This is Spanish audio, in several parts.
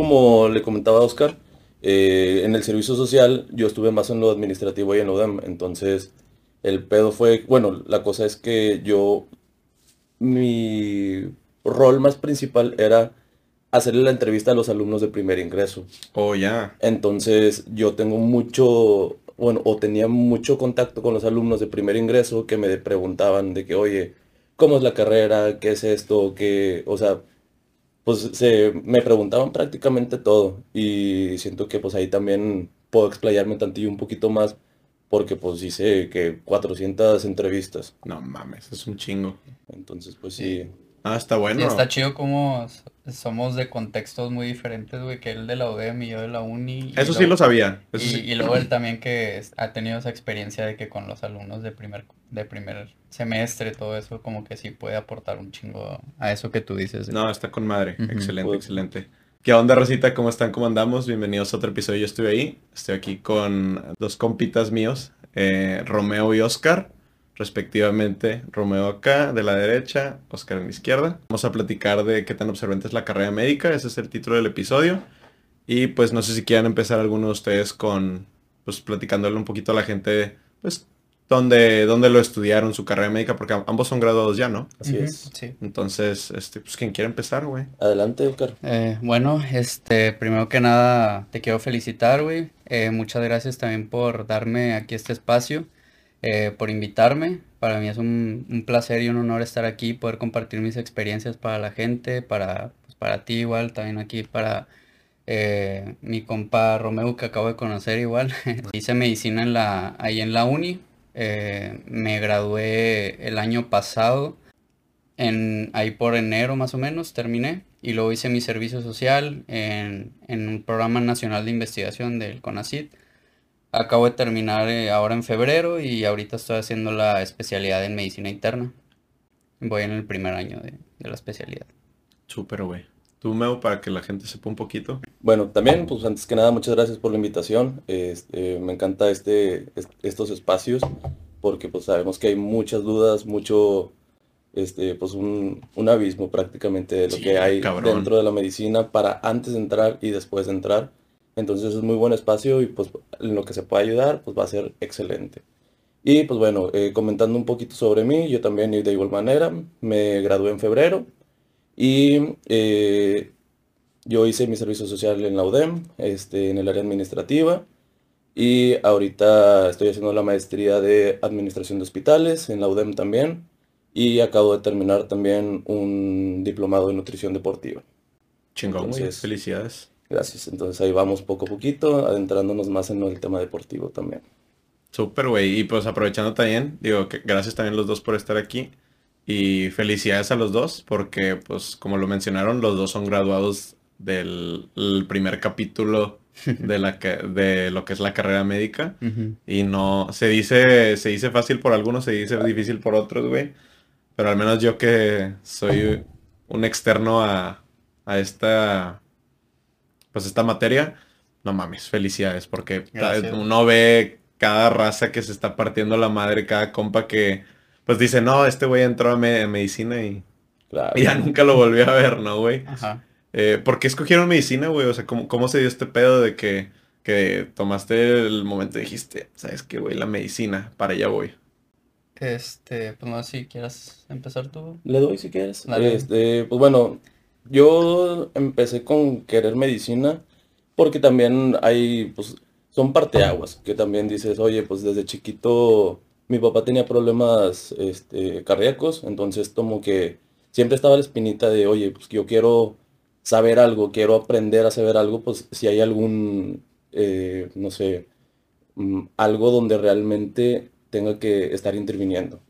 como le comentaba a Oscar, eh, en el servicio social yo estuve más en lo administrativo y en lo UDEM, entonces el pedo fue, bueno, la cosa es que yo, mi rol más principal era hacerle la entrevista a los alumnos de primer ingreso. Oh, ya. Entonces yo tengo mucho, bueno, o tenía mucho contacto con los alumnos de primer ingreso que me preguntaban de que, oye, ¿cómo es la carrera? ¿Qué es esto? ¿Qué? O sea, pues se, me preguntaban prácticamente todo y siento que pues ahí también puedo explayarme tantillo un poquito más porque pues hice que 400 entrevistas. No mames, es un chingo. Entonces pues sí. Ah, está bueno. Está chido como somos de contextos muy diferentes, güey, que él de la UDEM y yo de la uni. Eso sí lo sabía. y, y, luego él también que ha tenido esa experiencia de que con los alumnos de primer, de primer semestre, todo eso, como que sí puede aportar un chingo a eso que tú dices. No, está con madre. Excelente, excelente. ¿Qué onda, Rosita? ¿Cómo están? ¿Cómo andamos? Bienvenidos a otro episodio. Yo estuve ahí. Estoy aquí con dos compitas míos, eh, Romeo y Oscar respectivamente Romeo acá de la derecha, Oscar en la izquierda. Vamos a platicar de qué tan observante es la carrera médica, ese es el título del episodio. Y pues no sé si quieran empezar alguno de ustedes con, pues platicándole un poquito a la gente, pues, dónde, dónde lo estudiaron su carrera médica, porque ambos son graduados ya, ¿no? Así es. Sí. Entonces, este, pues, ¿quién quiere empezar, güey? Adelante, Oscar. Eh, bueno, este, primero que nada, te quiero felicitar, güey. Eh, muchas gracias también por darme aquí este espacio. Eh, por invitarme. Para mí es un, placer y un honor estar aquí, poder compartir mis experiencias para la gente, para, pues, para ti igual, también aquí para eh, mi compa Romeo que acabo de conocer igual. Hice medicina en la, ahí en la uni. Eh, me gradué el año pasado, en, ahí por enero más o menos, terminé. Y luego hice mi servicio social en, en un programa nacional de investigación del CONACYT Acabo de terminar eh, ahora en febrero y ahorita estoy haciendo la especialidad en medicina interna. Voy en el primer año de, la especialidad. Súper, güey. ¿Tú, Meo, para que la gente sepa un poquito? Bueno, también, pues antes que nada, muchas gracias por la invitación. Este, me encanta este, estos espacios porque pues sabemos que hay muchas dudas, mucho, este, pues un, un abismo prácticamente de lo que hay dentro de la medicina para antes de entrar y después de entrar. Entonces es muy buen espacio y pues en lo que se pueda ayudar pues va a ser excelente. Y pues bueno, eh, comentando un poquito sobre mí, yo también de igual manera, me gradué en febrero y eh, yo hice mi servicio social en la UDEM, este, en el área administrativa y ahorita estoy haciendo la maestría de administración de hospitales en la UDEM también y acabo de terminar también un diplomado de nutrición deportiva. Chingón, felicidades. Gracias. Entonces ahí vamos poco a poquito, adentrándonos más en el tema deportivo también. Súper, güey. Y pues aprovechando también, digo que gracias también los dos por estar aquí. Y felicidades a los dos, porque pues como lo mencionaron, los dos son graduados del primer capítulo de la que, de lo que es la carrera médica. Y no, se dice, se dice fácil por algunos, se dice difícil por otros, güey. Pero al menos yo que soy un externo a, a esta pues esta materia, no mames, felicidades, porque uno ve cada raza que se está partiendo la madre, cada compa que pues dice, no, este güey entró a, medicina y, ya nunca lo volvió a ver, ¿no, güey? Ajá. Eh, ¿Por qué escogieron medicina, güey? O sea, ¿cómo, ¿cómo, se dio este pedo de que, que tomaste el momento y dijiste, sabes qué, güey, la medicina, para allá voy? Este, pues no sé si quieras empezar tú. Le doy si quieres. Este, pues bueno, yo empecé con querer medicina porque también hay, pues, son parteaguas, que también dices, oye, pues desde chiquito mi papá tenía problemas este, cardíacos, entonces como que siempre estaba la espinita de, oye, pues yo quiero saber algo, quiero aprender a saber algo, pues si hay algún, eh, no sé, mm, algo donde realmente tenga que estar interviniendo.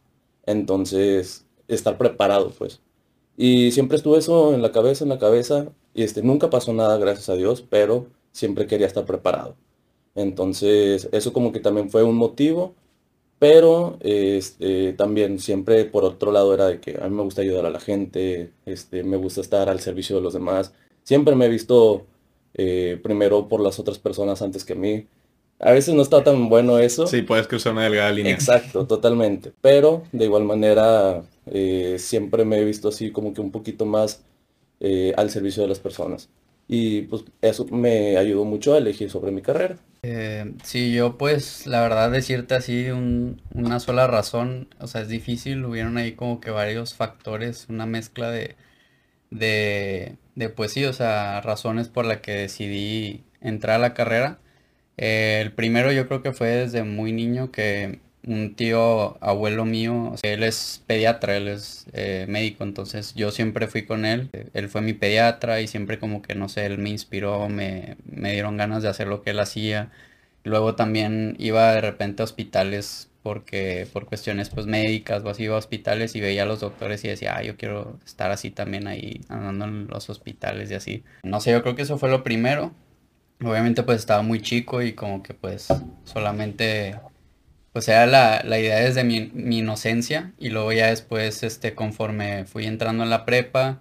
Entonces, estar preparado, pues. Y siempre estuvo eso en la cabeza, en la cabeza. Y este, nunca pasó nada, gracias a Dios, pero siempre quería estar preparado. Entonces, eso como que también fue un motivo. Pero este, también siempre por otro lado era de que a mí me gusta ayudar a la gente, este, me gusta estar al servicio de los demás. Siempre me he visto eh, primero por las otras personas antes que mí. A veces no está tan bueno eso. Sí, puedes cruzar una delgada línea. Exacto, totalmente. Pero de igual manera eh, siempre me he visto así como que un poquito más eh, al servicio de las personas. y pues eso me ayudó mucho a elegir sobre mi carrera. Eh, sí, yo pues la verdad decirte así una sola razón, o sea, es difícil, hubieron ahí como que varios factores, una mezcla de, de, pues sí, o sea, razones por la que decidí entrar a la carrera. Eh, el primero yo creo que fue desde muy niño que un tío abuelo mío, él es pediatra, él es eh, médico, entonces yo siempre fui con él, él fue mi pediatra y siempre como que, no sé, él me inspiró, me, me dieron ganas de hacer lo que él hacía. Luego también iba de repente a hospitales porque por cuestiones pues médicas o así iba a hospitales y veía a los doctores y decía, ah, yo quiero estar así también ahí andando en los hospitales y así. No sé, yo creo que eso fue lo primero. Obviamente pues estaba muy chico y como que pues solamente pues era la, la idea desde mi, mi, inocencia y luego ya después, este, conforme fui entrando en la prepa,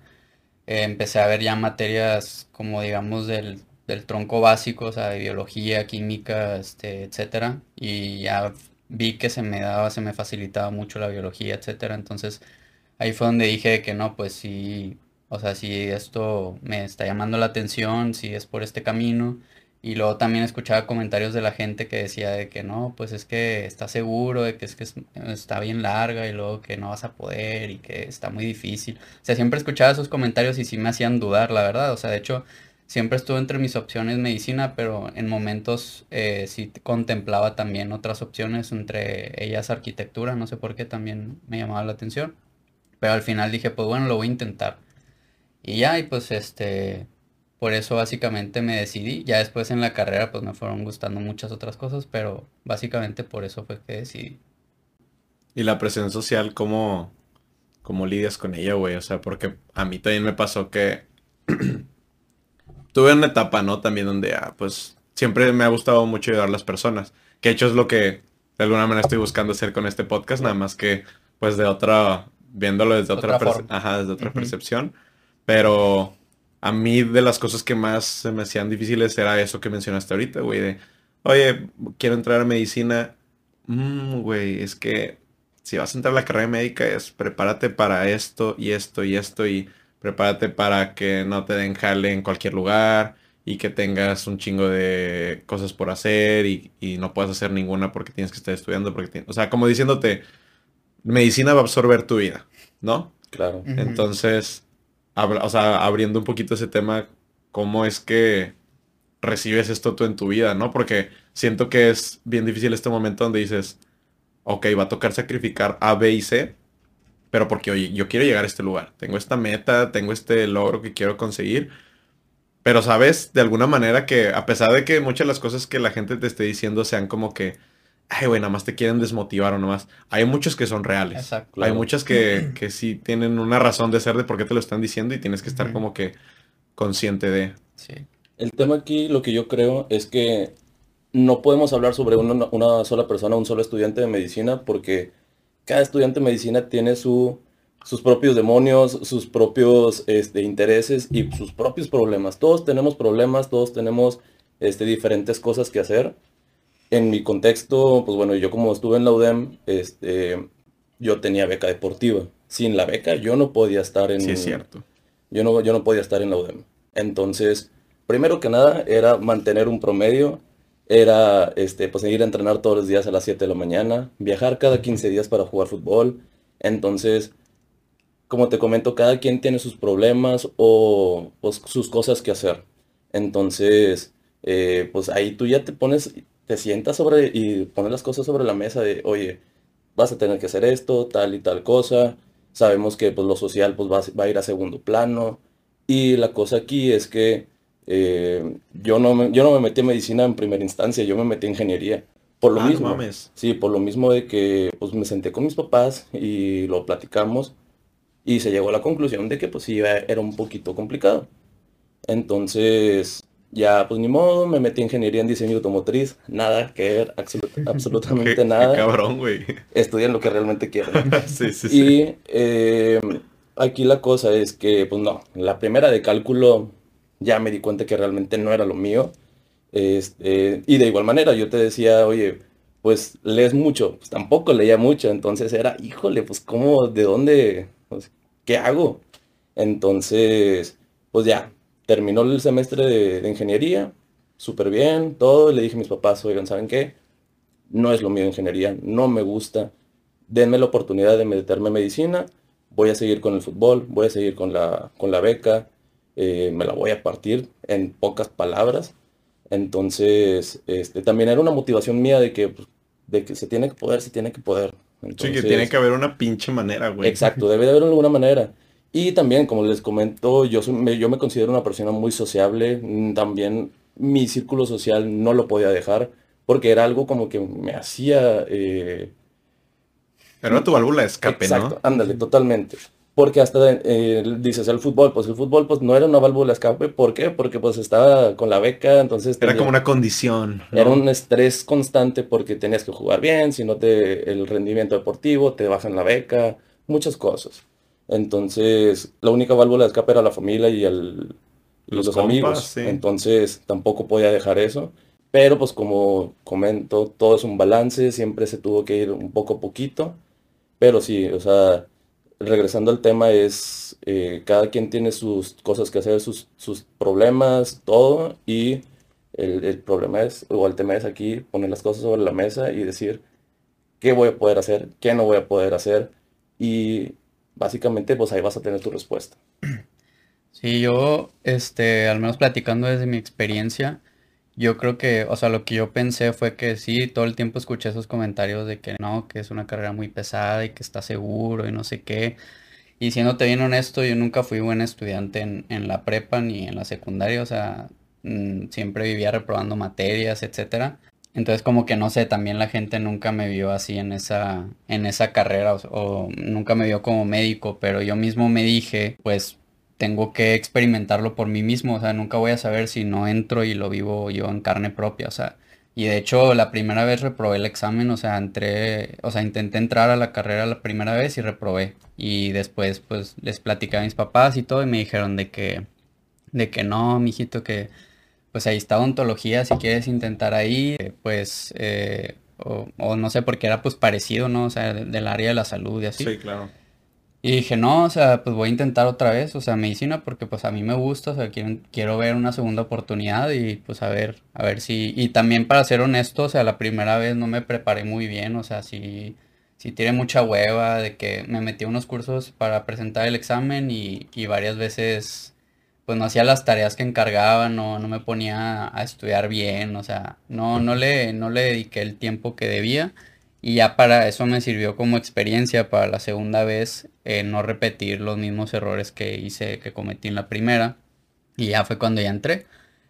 eh, empecé a ver ya materias como digamos del, del, tronco básico, o sea, de biología, química, este, etcétera, y ya vi que se me daba, se me facilitaba mucho la biología, etcétera, entonces ahí fue donde dije que no, pues sí, o sea, si esto me está llamando la atención, si es por este camino, y luego también escuchaba comentarios de la gente que decía de que no, pues es que está seguro, de que es que está bien larga y luego que no vas a poder y que está muy difícil. O sea, siempre escuchaba esos comentarios y sí me hacían dudar, la verdad. O sea, de hecho, siempre estuve entre mis opciones medicina, pero en momentos eh, sí contemplaba también otras opciones, entre ellas arquitectura, no sé por qué también me llamaba la atención. Pero al final dije, pues bueno, lo voy a intentar. Y ya, y pues este, por eso básicamente me decidí. Ya después en la carrera pues me fueron gustando muchas otras cosas, pero básicamente por eso fue que decidí. ¿Y la presión social cómo, cómo lidias con ella, güey? O sea, porque a mí también me pasó que tuve una etapa, ¿no? También donde, ah, pues siempre me ha gustado mucho ayudar a las personas. Que hecho es lo que de alguna manera estoy buscando hacer con este podcast, nada más que pues de otra, viéndolo desde otra, Ajá, desde otra percepción. Pero a mí de las cosas que más se me hacían difíciles era eso que mencionaste ahorita, güey, de, oye, quiero entrar a medicina. Mm, güey, es que si vas a entrar a la carrera médica es prepárate para esto y esto y esto y prepárate para que no te den jale en cualquier lugar y que tengas un chingo de cosas por hacer y, no puedas hacer ninguna porque tienes que estar estudiando. Porque o sea, como diciéndote, medicina va a absorber tu vida, ¿no? Claro. Entonces, o sea, abriendo un poquito ese tema, ¿cómo es que recibes esto tú en tu vida, no? Porque siento que es bien difícil este momento donde dices, ok, va a tocar sacrificar A, B y C, pero porque, oye, yo quiero llegar a este lugar, tengo esta meta, tengo este logro que quiero conseguir, pero sabes, de alguna manera que a pesar de que muchas de las cosas que la gente te esté diciendo sean como que, ay, güey, nada más te quieren desmotivar o más. Hay muchos que son reales. Exacto. Hay muchas que, que sí tienen una razón de ser de por qué te lo están diciendo y tienes que estar como que consciente de. Sí. El tema aquí, lo que yo creo, es que no podemos hablar sobre una, una sola persona, un solo estudiante de medicina, porque cada estudiante de medicina tiene su, sus propios demonios, sus propios este, intereses y sus propios problemas. Todos tenemos problemas, todos tenemos este, diferentes cosas que hacer en mi contexto, pues bueno, yo como estuve en la UDEM, este, yo tenía beca deportiva. Sin la beca yo no podía estar en... Sí, es cierto. Yo no, yo no podía estar en la UDEM. Entonces, primero que nada, era mantener un promedio, era este, pues ir a entrenar todos los días a las 7 de la mañana, viajar cada 15 días para jugar fútbol. Entonces, como te comento, cada quien tiene sus problemas o pues, sus cosas que hacer. Entonces, eh, pues ahí tú ya te pones te sientas sobre y pones las cosas sobre la mesa de, oye, vas a tener que hacer esto, tal y tal cosa. Sabemos que pues, lo social pues, va, a ir a segundo plano. Y la cosa aquí es que eh, yo, no me, yo no me metí en medicina en primera instancia, yo me metí en ingeniería. Por lo ah, mismo. Sí, por lo mismo de que pues, me senté con mis papás y lo platicamos. Y se llegó a la conclusión de que pues sí, era un poquito complicado. Entonces, ya, pues ni modo, me metí en ingeniería en diseño automotriz, nada que ver, absolutamente nada. Qué cabrón, güey. Estudian lo que realmente quieren. sí, sí, y eh, aquí la cosa es que, pues no, la primera de cálculo ya me di cuenta que realmente no era lo mío. Este, y de igual manera, yo te decía, oye, pues lees mucho, pues tampoco leía mucho, entonces era, híjole, pues cómo, de dónde, pues, qué hago. Entonces, pues ya, terminó el semestre de, de ingeniería, súper bien, todo, y le dije a mis papás, oigan, ¿saben qué? No es lo mío ingeniería, no me gusta, denme la oportunidad de meterme en medicina, voy a seguir con el fútbol, voy a seguir con la, con la beca, eh, me la voy a partir en pocas palabras. Entonces, este, también era una motivación mía de que, pues, de que se tiene que poder, se tiene que poder. sí, que tiene que haber una pinche manera, güey. Exacto, debe de haber alguna manera. Y también, como les comento, yo, me, yo me considero una persona muy sociable. También mi círculo social no lo podía dejar porque era algo como que me hacía... Eh, era tu válvula de escape, exacto, ándale, totalmente. Porque hasta eh, dices el fútbol, pues el fútbol pues no era una válvula de escape. ¿Por qué? Porque pues estaba con la beca, entonces... Era como una condición. Era un estrés constante porque tenías que jugar bien, si no te... el rendimiento deportivo, te bajan la beca, muchas cosas. Entonces, la única válvula de escape era la familia y el, los, amigos. Entonces, tampoco podía dejar eso. Pero pues como comento, todo es un balance, siempre se tuvo que ir un poco a poquito. Pero sí, o sea, regresando al tema es, eh, cada quien tiene sus cosas que hacer, sus, sus problemas, todo. Y el, el, problema es, o el tema es aquí, poner las cosas sobre la mesa y decir qué voy a poder hacer, qué no voy a poder hacer. Y básicamente pues ahí vas a tener tu respuesta. Sí, yo, este, al menos platicando desde mi experiencia, yo creo que, o sea, lo que yo pensé fue que sí, todo el tiempo escuché esos comentarios de que no, que es una carrera muy pesada y que está seguro y no sé qué. Y siéndote bien honesto, yo nunca fui buen estudiante en, en la prepa ni en la secundaria, o sea, mm, siempre vivía reprobando materias, etcétera. Entonces como que no sé, también la gente nunca me vio así en esa, en esa carrera o, nunca me vio como médico, pero yo mismo me dije, pues tengo que experimentarlo por mí mismo, o sea, nunca voy a saber si no entro y lo vivo yo en carne propia, o sea, y de hecho la primera vez reprobé el examen, o sea, entré, o sea, intenté entrar a la carrera la primera vez y reprobé. Y después pues les platicé a mis papás y todo y me dijeron de que, de que no, mijito, que pues ahí está odontología, si quieres intentar ahí, pues, eh, o, no sé, porque era pues parecido, ¿no? O sea, del área de la salud y así. Sí, claro. Y dije, no, o sea, pues voy a intentar otra vez, o sea, medicina, porque pues a mí me gusta, o sea, quiero, quiero ver una segunda oportunidad y pues a ver, a ver si, y también para ser honesto, o sea, la primera vez no me preparé muy bien, o sea, si si tiré mucha hueva de que me metí a unos cursos para presentar el examen y, y varias veces pues no hacía las tareas que encargaba, no, no me ponía a estudiar bien, o sea, no, no, le, no le dediqué el tiempo que debía. Y ya para eso me sirvió como experiencia para la segunda vez eh, no repetir los mismos errores que hice, que cometí en la primera. Y ya fue cuando ya entré.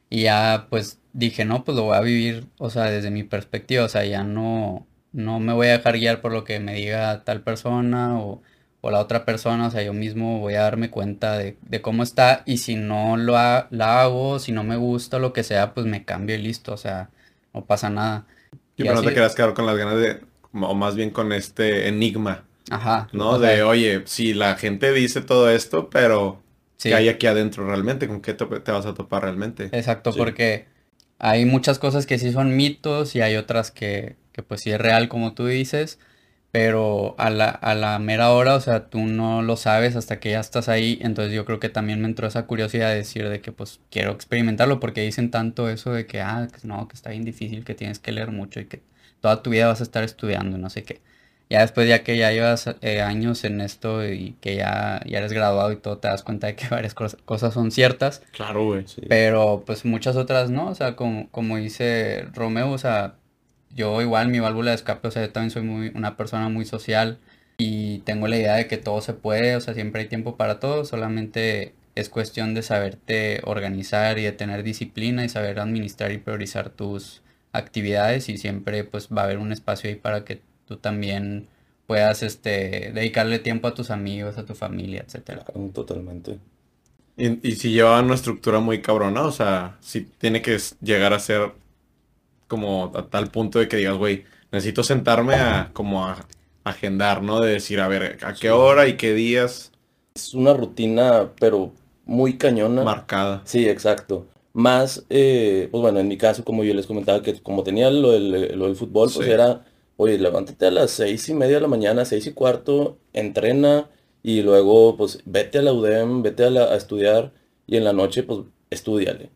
Y ya pues dije, no, pues lo voy a vivir, o sea, desde mi perspectiva, o sea, ya no, no me voy a dejar guiar por lo que me diga tal persona o o la otra persona, o sea, yo mismo voy a darme cuenta de, cómo está y si no lo la hago, si no me gusta, lo que sea, pues me cambio y listo, o sea, no pasa nada. Y, pero no te quedas quedar con las ganas de, o más bien con este enigma. Ajá. ¿No? de, oye, si la gente dice todo esto, pero ¿qué hay aquí adentro realmente? ¿Con qué te, vas a topar realmente? Exacto, porque hay muchas cosas que sí son mitos y hay otras que, que pues sí es real, como tú dices pero a la, a la mera hora, o sea, tú no lo sabes hasta que ya estás ahí, entonces yo creo que también me entró esa curiosidad de decir de que pues quiero experimentarlo porque dicen tanto eso de que, ah, que no, que está bien difícil, que tienes que leer mucho y que toda tu vida vas a estar estudiando, no sé qué. Ya después, ya que ya llevas eh, años en esto y que ya, ya eres graduado y todo, te das cuenta de que varias cosas son ciertas. Claro, güey. Pero pues muchas otras no, o sea, como, como dice Romeo, o sea, yo igual mi válvula de escape, o sea, yo también soy muy, una persona muy social y tengo la idea de que todo se puede, o sea, siempre hay tiempo para todo, solamente es cuestión de saberte organizar y de tener disciplina y saber administrar y priorizar tus actividades y siempre pues va a haber un espacio ahí para que tú también puedas este dedicarle tiempo a tus amigos, a tu familia, etcétera. Totalmente. Y, y si lleva una estructura muy cabrona, o sea, si tiene que llegar a ser como a tal punto de que digas, güey, necesito sentarme a como a agendar, ¿no? De decir, a ver, a qué hora y qué días. Es una rutina, pero muy cañona. Marcada. Sí, exacto. Más, eh, pues bueno, en mi caso, como yo les comentaba, que como tenía lo del, fútbol, pues era, oye, levántate a las seis y media de la mañana, seis y cuarto, entrena y luego, pues, vete a la UDEM, vete a, a estudiar y en la noche, pues, estudiale.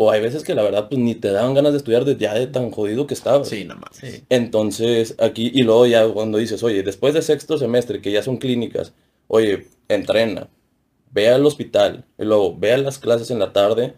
O hay veces que la verdad pues ni te daban ganas de estudiar de, ya de tan jodido que estabas. Sí, nada más. Sí. Entonces, aquí, y luego ya cuando dices, oye, después de sexto semestre, que ya son clínicas, oye, entrena, ve al hospital, y luego ve a las clases en la tarde,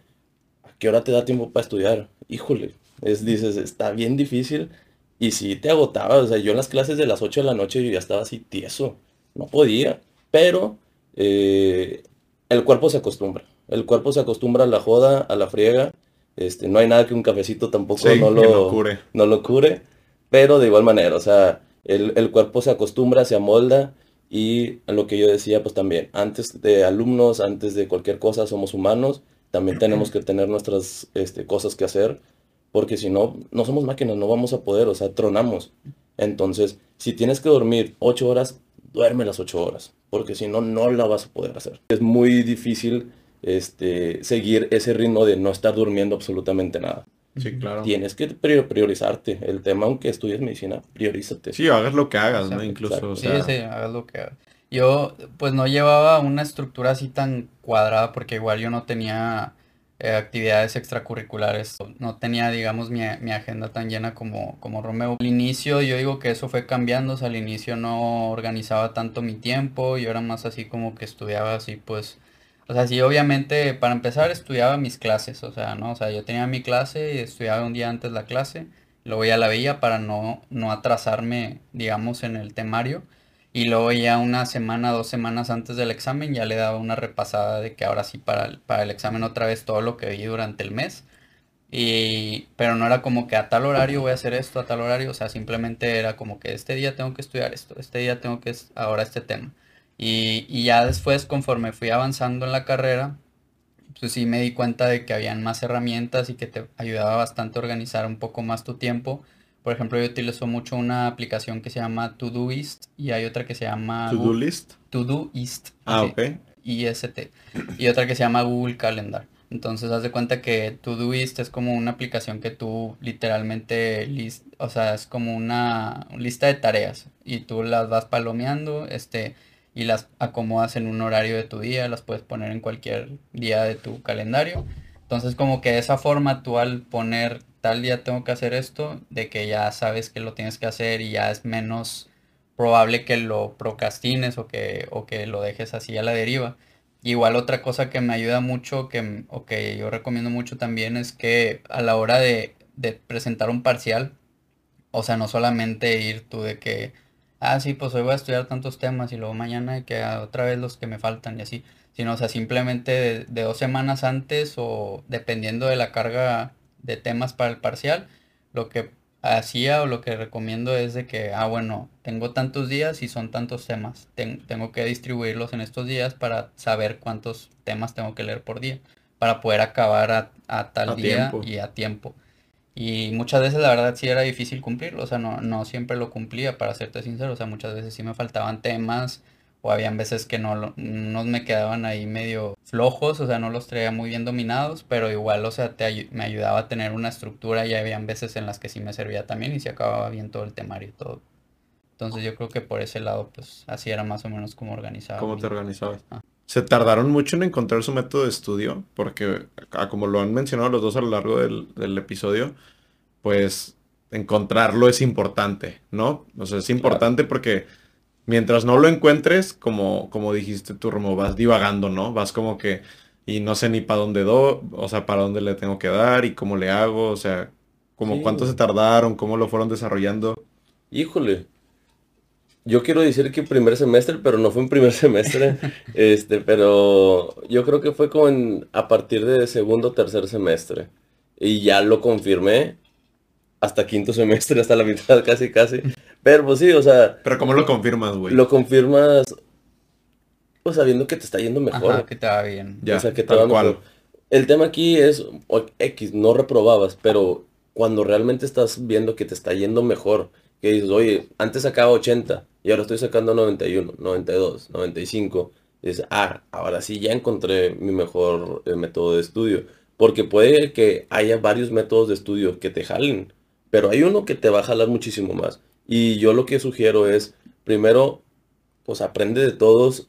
¿a qué hora te da tiempo para estudiar? Híjole, es, dices, está bien difícil, y si te agotaba, o sea, yo en las clases de las 8 de la noche yo ya estaba así tieso, no podía, pero eh, el cuerpo se acostumbra, el cuerpo se acostumbra a la joda, a la friega, este, no hay nada que un cafecito tampoco Sí, no lo, no cure. no lo cure, pero de igual manera, o sea, el, el cuerpo se acostumbra, se amolda y lo que yo decía, pues también, antes de alumnos, antes de cualquier cosa, somos humanos, también tenemos que tener nuestras este, cosas que hacer, porque si no, no somos máquinas, no vamos a poder, o sea, tronamos. Entonces, si tienes que dormir ocho horas, duerme las ocho horas, porque si no, no la vas a poder hacer. Es muy difícil este, seguir ese ritmo de no estar durmiendo absolutamente nada. Sí, claro. Tienes que prior- priorizarte. El tema, aunque estudies medicina, priorízate. Sí, hagas lo que hagas, ¿no? Incluso, Sí, sí, hagas lo que hagas. Yo, pues no llevaba una estructura así tan cuadrada porque igual yo no tenía eh, actividades extracurriculares. No tenía, digamos, mi, mi agenda tan llena como, como Romeo. Al inicio yo digo que eso fue cambiando, o sea, al inicio no organizaba tanto mi tiempo, yo era más así como que estudiaba así, pues, o sea, sí, obviamente, para empezar estudiaba mis clases, o sea, ¿no? O sea, yo tenía mi clase y estudiaba un día antes la clase, luego ya la veía para no, no atrasarme, digamos, en el temario. Y luego ya una semana, dos semanas antes del examen ya le daba una repasada de que ahora sí para el, para el examen otra vez todo lo que vi durante el mes. Y, pero no era como que a tal horario voy a hacer esto, a tal horario, o sea, simplemente era como que este día tengo que estudiar esto, este día tengo que ahora este tema. Y, y ya después, conforme fui avanzando en la carrera, pues sí me di cuenta de que habían más herramientas y que te ayudaba bastante a organizar un poco más tu tiempo. Por ejemplo, yo utilizo mucho una aplicación que se llama Todoist y hay otra que se llama to-do Google- list. Todoist. Ah, ok. IST. Y otra que se llama Google Calendar. Entonces, haz de cuenta que Todoist es como una aplicación que tú literalmente, lis- o sea, es como una lista de tareas y tú las vas palomeando, este, y las acomodas en un horario de tu día, las puedes poner en cualquier día de tu calendario. Entonces, como que de esa forma tú al poner tal día tengo que hacer esto, de que ya sabes que lo tienes que hacer y ya es menos probable que lo procrastines o que, o que lo dejes así a la deriva. Igual otra cosa que me ayuda mucho, que, o que yo recomiendo mucho también, es que a la hora de, de presentar un parcial, o sea, no solamente ir tú de que, ah, sí, pues hoy voy a estudiar tantos temas y luego mañana hay que ah, otra vez los que me faltan y así, sino, o sea, simplemente de, de dos semanas antes o dependiendo de la carga de temas para el parcial, lo que hacía o lo que recomiendo es de que, ah, bueno, tengo tantos días y son tantos temas. Ten- tengo que distribuirlos en estos días para saber cuántos temas tengo que leer por día, para poder acabar a, a tal A día tiempo. y a tiempo. Y muchas veces la verdad sí era difícil cumplirlo, o sea, no, no siempre lo cumplía, para serte sincero, o sea, muchas veces sí me faltaban temas o habían veces que no, unos me quedaban ahí medio flojos, o sea, no los traía muy bien dominados, pero igual, o sea, te me ayudaba a tener una estructura y habían veces en las que sí me servía también y se acababa bien todo el temario y todo. Entonces yo creo que por ese lado, pues así era más o menos como organizaba. ¿Cómo te organizabas? Ah. Se tardaron mucho en encontrar su método de estudio, porque a- como lo han mencionado los dos a lo largo del, del episodio, pues encontrarlo es importante, ¿no? O sea, es importante porque mientras no lo encuentres, como, como dijiste tú, Romo, vas divagando, ¿no? Vas como que, y no sé ni para dónde do, o sea, para dónde le tengo que dar y cómo le hago, o sea, como Sí. cuánto se tardaron, cómo lo fueron desarrollando. Híjole. Yo quiero decir que primer semestre, pero no fue en primer semestre. este, pero yo creo que fue como en- a partir de segundo o tercer semestre. Y ya lo confirmé hasta quinto semestre, hasta la mitad, casi, casi. Pero pues sí, o sea, Pero ¿cómo lo confirmas, güey? lo confirmas pues sabiendo que te está yendo mejor. Ajá, que te va bien. Ya, o sea, que te va cual. mejor. El tema aquí es, o- X, no reprobabas, pero cuando realmente estás viendo que te está yendo mejor, que dices, oye, antes sacaba 80 y ahora estoy sacando 91, 92, 95, y dices, ah, ahora sí ya encontré mi mejor eh, método de estudio. Porque puede que haya varios métodos de estudio que te jalen, pero hay uno que te va a jalar muchísimo más. Y yo lo que sugiero es, primero, pues aprende de todos,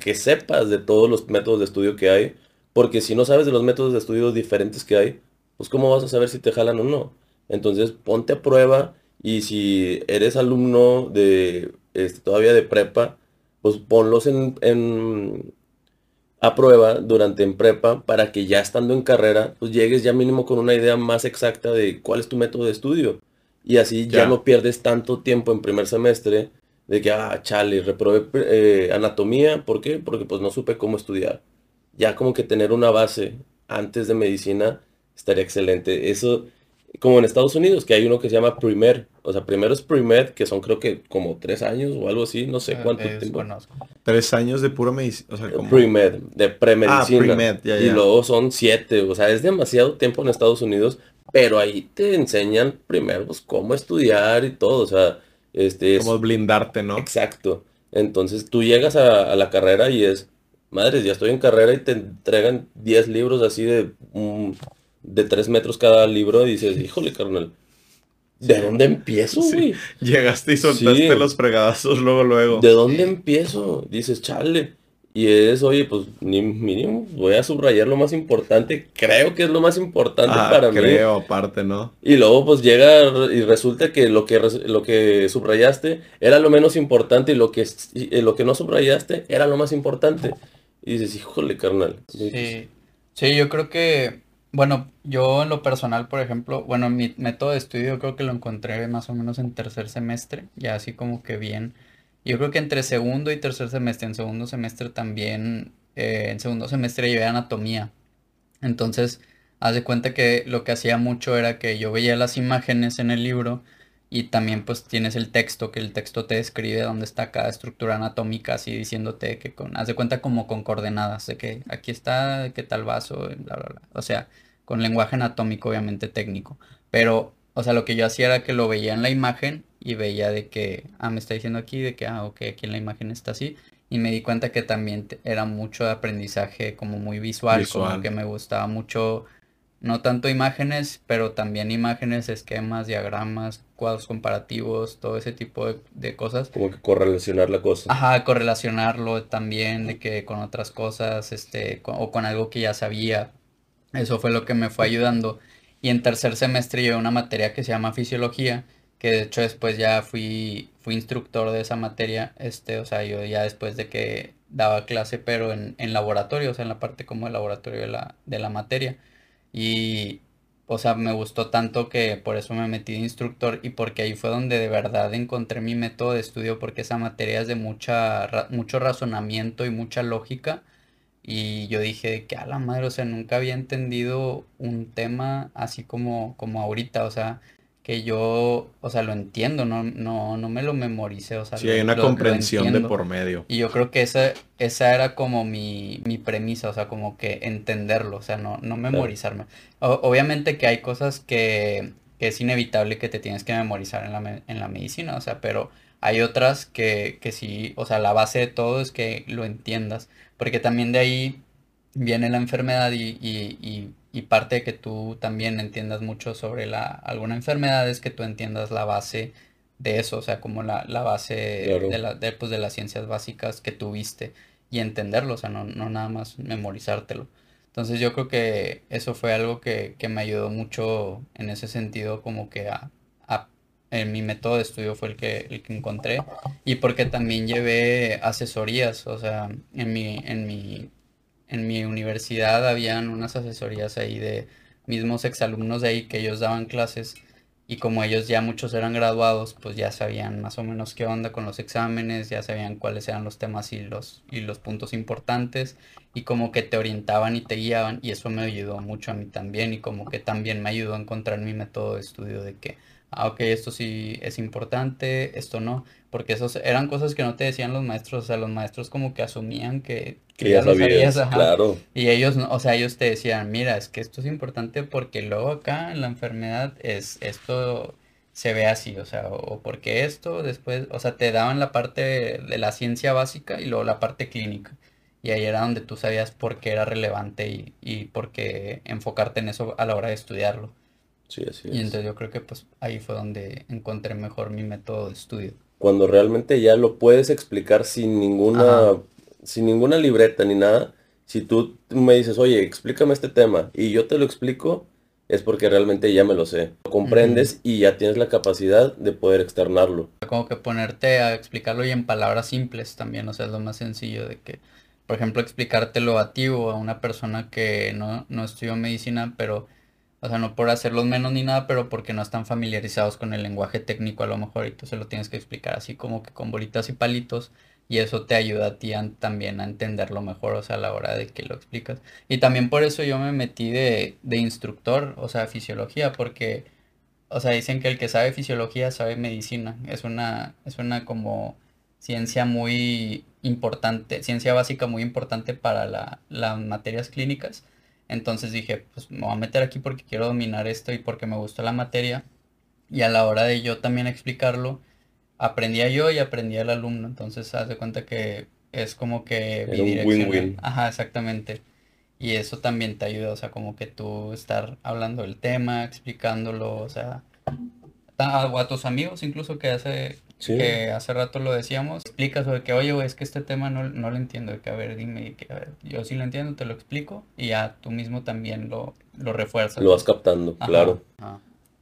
que sepas de todos los métodos de estudio que hay, Porque si no sabes de los métodos de estudio diferentes que hay, pues cómo vas a saber si te jalan o no. Entonces ponte a prueba y si eres alumno de este, todavía de prepa, pues ponlos en, en, a prueba durante en prepa para que ya estando en carrera, pues llegues ya mínimo con una idea más exacta de cuál es tu método de estudio. Y así ya, no pierdes tanto tiempo en primer semestre de que, ah, chale, reprobé eh, anatomía. ¿Por qué? Porque pues no supe cómo estudiar. Ya como que tener una base antes de medicina estaría excelente. Eso como en Estados Unidos, que hay uno que se llama Primer. O sea, primero es Primed, que son creo que como tres años o algo así, no sé ah, cuánto tiempo. Tres años de pura medicina. O sea, como... Primed, de premedicina. Ah, ya, Y luego son siete. O sea, es demasiado tiempo en Estados Unidos, pero ahí te enseñan primero pues, cómo estudiar y todo. O sea, este Como blindarte, ¿no? Exacto. Entonces tú llegas a, la carrera y es, madre, ya estoy en carrera y te entregan 10 libros así de de tres metros cada libro y dices, híjole, carnal, ¿de dónde empiezo, güey? Llegaste y soltaste los fregadazos luego, luego. ¿De dónde empiezo? Dices, chale. Y es, oye, pues ni mínimo, voy a subrayar lo más importante. Creo que es lo más importante ah, para mí. Creo, aparte, ¿no? Y luego pues llega y resulta que lo que lo que subrayaste era lo menos importante y lo que, lo que no subrayaste era lo más importante. Y dices, híjole, carnal. Sí, sí, yo creo que bueno, yo en lo personal, por ejemplo, bueno, mi método de estudio creo que lo encontré más o menos en tercer semestre, ya así como que bien. Yo creo que entre segundo y tercer semestre, en segundo semestre también, eh, en segundo semestre llevé anatomía. Entonces, haz de cuenta que lo que hacía mucho era que yo veía las imágenes en el libro y también pues tienes el texto, que el texto te describe dónde está cada estructura anatómica, así diciéndote que con, haz de cuenta como con coordenadas, de que aquí está, qué tal vaso, bla, bla, bla. O sea, con lenguaje anatómico obviamente técnico. Pero, o sea, lo que yo hacía era que lo veía en la imagen y veía de que, ah, me está diciendo aquí, de que, ah, ok, aquí en la imagen está así. Y me di cuenta que también era mucho de aprendizaje como muy visual, visual. como que me gustaba mucho no tanto imágenes, pero también imágenes, esquemas, diagramas, cuadros comparativos, todo ese tipo de, cosas. Como que correlacionar la cosa. Ajá, correlacionarlo también de que con otras cosas, este, o con algo que ya sabía. Eso fue lo que me fue ayudando. Y en tercer semestre llevé una materia que se llama fisiología, que de hecho después ya fui, fui instructor de esa materia, este, o sea, yo ya después de que daba clase, pero en, en laboratorio, o sea, en la parte como el laboratorio de la, de la materia. Y, o sea, me gustó tanto que por eso me metí de instructor y porque ahí fue donde de verdad encontré mi método de estudio porque esa materia es de mucha, mucho razonamiento y mucha lógica. Y yo dije que a la madre, o sea, nunca había entendido un tema así como, como ahorita, o sea, que yo, o sea, lo entiendo, no, no, no me lo memoricé, o sea. Sí, hay una comprensión de por medio. Y yo creo que esa, esa era como mi, mi premisa, o sea, como que entenderlo, o sea, no, no memorizarme. obviamente que hay cosas que, que, es inevitable que te tienes que memorizar en la, en la medicina, o sea, pero hay otras que, que sí, o sea, la base de todo es que lo entiendas, porque también de ahí viene la enfermedad y, y y parte de que tú también entiendas mucho sobre la, alguna enfermedad es que tú entiendas la base de eso, o sea, como la, base de, la, de, pues, de las ciencias básicas que tuviste y entenderlo, o sea, no, nada más memorizártelo. Entonces yo creo que eso fue algo que, me ayudó mucho en ese sentido, como que a, en mi método de estudio fue el que, el que encontré y porque también llevé asesorías, o sea, en mi, en mi en mi universidad habían unas asesorías ahí de mismos exalumnos de ahí que ellos daban clases y como ellos ya muchos eran graduados, pues ya sabían más o menos qué onda con los exámenes, ya sabían cuáles eran los temas y los, y los puntos importantes y como que te orientaban y te guiaban y eso me ayudó mucho a mí también y como que también me ayudó a encontrar mi método de estudio de que, ah, ok, esto sí es importante, esto no, porque esos eran cosas que no te decían los maestros, o sea, los maestros como que asumían que, ya, lo sabías, claro. Y ellos, o sea, ellos te decían, mira, es que esto es importante porque luego acá en la enfermedad es esto se ve así, o sea, o, porque esto después, o sea, te daban la parte de, la ciencia básica y luego la parte clínica. Y ahí era donde tú sabías por qué era relevante y, y por qué enfocarte en eso a la hora de estudiarlo. Sí, así es. Y entonces yo creo que pues ahí fue donde encontré mejor mi método de estudio cuando realmente ya lo puedes explicar sin ninguna, sin ninguna libreta ni nada, Si tú me dices, oye, explícame este tema y yo te lo explico, es porque realmente ya me lo sé. Lo comprendes y ya tienes la capacidad de poder externarlo. Como que ponerte a explicarlo y en palabras simples también, o sea, es lo más sencillo de que, por ejemplo, explicártelo a ti o a una persona que no, no estudió medicina, pero, o sea, no por hacerlos menos ni nada, pero porque no están familiarizados con el lenguaje técnico a lo mejor y tú se lo tienes que explicar así como que con bolitas y palitos y eso te ayuda a ti también a entenderlo mejor, o sea, a la hora de que lo explicas. Y también por eso yo me metí de, de instructor, o sea, fisiología, porque, o sea, dicen que el que sabe fisiología sabe medicina. Es una, es una como ciencia muy importante, ciencia básica muy importante para la, las materias clínicas. Entonces dije, pues me voy a meter aquí porque quiero dominar esto y porque me gusta la materia. Y a la hora de yo también explicarlo, aprendía yo y aprendía el alumno. Entonces, haz de cuenta que es como que win-win. Ajá, exactamente. Y eso también te ayuda, o sea, como que tú estar hablando del tema, explicándolo, o sea, a, a tus amigos incluso que hace que hace rato lo decíamos, explicas sobre que, oye, es que este tema no, no lo entiendo, que a ver, dime, que a ver, yo sí lo entiendo, te lo explico, y ya tú mismo también lo, lo refuerzas. Lo vas captando, claro.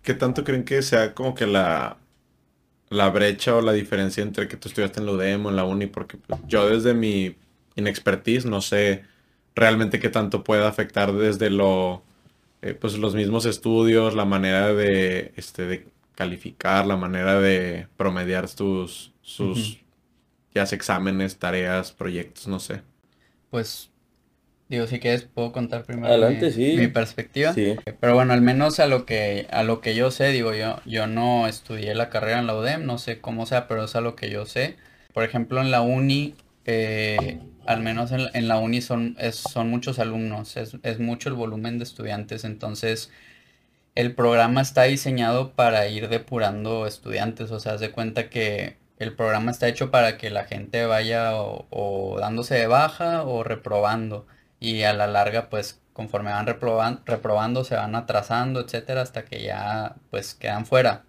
¿Qué tanto creen que sea como que la la brecha o la diferencia entre que tú estudiaste en la UDEM o en la uni, porque pues, yo desde mi inexpertise no sé realmente qué tanto puede afectar desde lo, eh, pues los mismos estudios, la manera de, este, de calificar, la manera de promediar tus, sus, ya sea exámenes, tareas, proyectos, no sé. Pues Digo, si quieres puedo contar primero Adelante, mi, sí. mi perspectiva. Sí. Pero bueno, al menos a lo que a lo que yo sé, digo yo, yo no estudié la carrera en la UDEM, no sé cómo sea, pero es a lo que yo sé. Por ejemplo, en la uni, eh, al menos en, en, la uni son, es, son muchos alumnos, es, es mucho el volumen de estudiantes, entonces el programa está diseñado para ir depurando estudiantes, o sea, haz de cuenta que el programa está hecho para que la gente vaya o, o dándose de baja o reprobando y a la larga pues conforme van reprobando se van atrasando, etcétera, hasta que ya pues quedan fuera.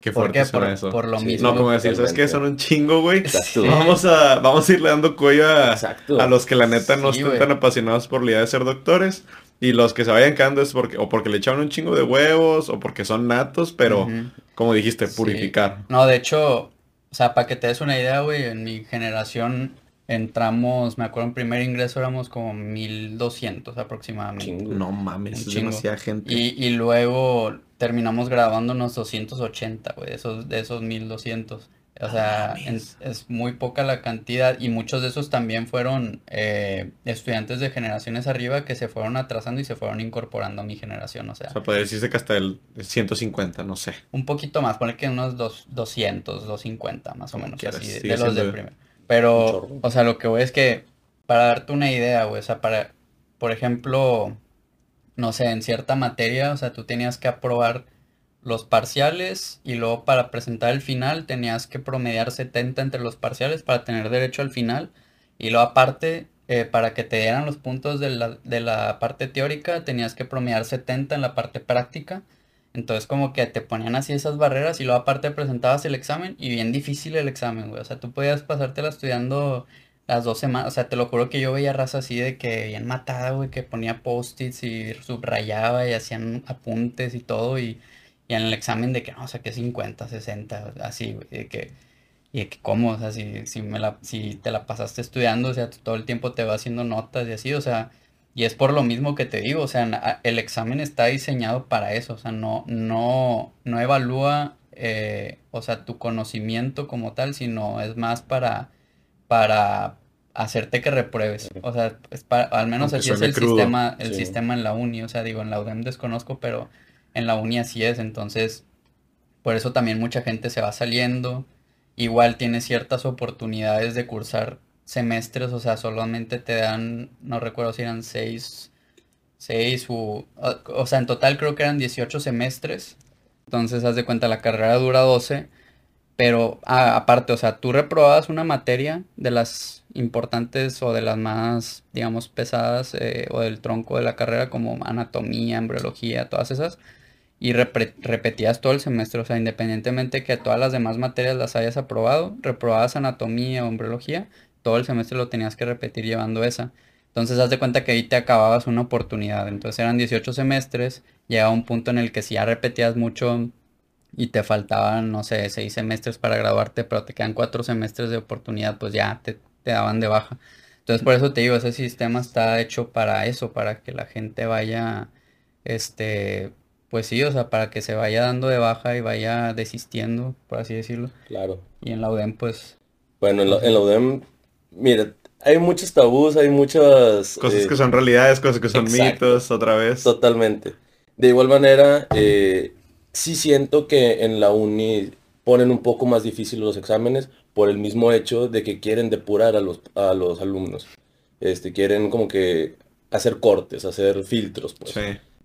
Qué fuerte ¿Por por, eso. Por lo mismo. No, como decir, ¿sabes qué? Son un chingo, güey. Vamos a, vamos a irle dando cuello a, a los que la neta no están tan apasionados por la idea de ser doctores. Y los que se vayan quedando es porque, o porque le echaron un chingo de huevos, o porque son natos, pero, como dijiste, purificar. No, de hecho, o sea, para que te des una idea, güey, en mi generación entramos, me acuerdo en primer ingreso éramos como 1200 aproximadamente. No mames, es demasiada gente. Y, y luego terminamos grabándonos 280, güey, de esos, de esos 1200. O sea, es, es, muy poca la cantidad y muchos de esos también fueron eh, estudiantes de generaciones arriba que se fueron atrasando y se fueron incorporando a mi generación, o sea. O sea, podría decirse que hasta el 150, no sé. Un poquito más, ponle que unos dos, 200, 250 más o menos, así, de, de los de primero. Pero, o sea, lo que voy es que, para darte una idea, güey, o sea, para, por ejemplo, no sé, en cierta materia, o sea, tú tenías que aprobar los parciales y luego para presentar el final tenías que promediar 70 entre los parciales para tener derecho al final y luego aparte eh, para que te dieran los puntos de la, de la parte teórica tenías que promediar 70 en la parte práctica entonces como que te ponían así esas barreras y luego aparte presentabas el examen y bien difícil el examen, güey. O sea, tú podías pasártela estudiando las dos semanas. O sea, te lo juro que yo veía raza así de que bien matada, güey, que ponía post-its y subrayaba y hacían apuntes y todo. Y, y en el examen de que no, o sea, que 50, 60, así, güey. De que, y de que cómo, o sea, si, si, me la, si te la pasaste estudiando, o sea, todo el tiempo te va haciendo notas y así, o sea y es por lo mismo que te digo, o sea, el examen está diseñado para eso, o sea, no, no, no evalúa, eh, o sea, tu conocimiento como tal, sino es más para, para hacerte que repruebes. O sea, es al menos así es el sistema, el sistema en la uni, o sea, digo, en la UDEM desconozco, pero en la uni así es, entonces, por eso también mucha gente se va saliendo, igual tiene ciertas oportunidades de cursar semestres, o sea, solamente te dan, no recuerdo si eran seis, seis u, o sea, en total creo que eran 18 semestres. Entonces, haz de cuenta, la carrera dura 12, pero aparte, o sea, tú reprobabas una materia de las importantes o de las más, digamos, pesadas eh, o del tronco de la carrera como anatomía, embriología, todas esas, y repetías todo el semestre, o sea, independientemente que todas las demás materias las hayas aprobado, reprobabas anatomía o embriología, todo el semestre lo tenías que repetir llevando esa. Entonces, haz de cuenta que ahí te acababas una oportunidad. Entonces, eran 18 semestres. Llegaba un punto en el que si ya repetías mucho y te faltaban, no sé, 6 semestres para graduarte, pero te quedan 4 semestres de oportunidad, pues ya te, te daban de baja. Entonces, por eso te digo, ese sistema está hecho para eso, para que la gente vaya, este, pues sí, o sea, para que se vaya dando de baja y vaya desistiendo, por así decirlo. Claro. Y en la UDEM, pues, Bueno, en la, en la UDEM, mira, hay muchos tabús, hay muchas... Cosas eh, que son realidades, cosas que son exacto. mitos, otra vez. Totalmente. De igual manera, eh, sí siento que en la uni ponen un poco más difícil los exámenes por el mismo hecho de que quieren depurar a los, a los alumnos. Este, quieren como que hacer cortes, hacer filtros, pues. Sí.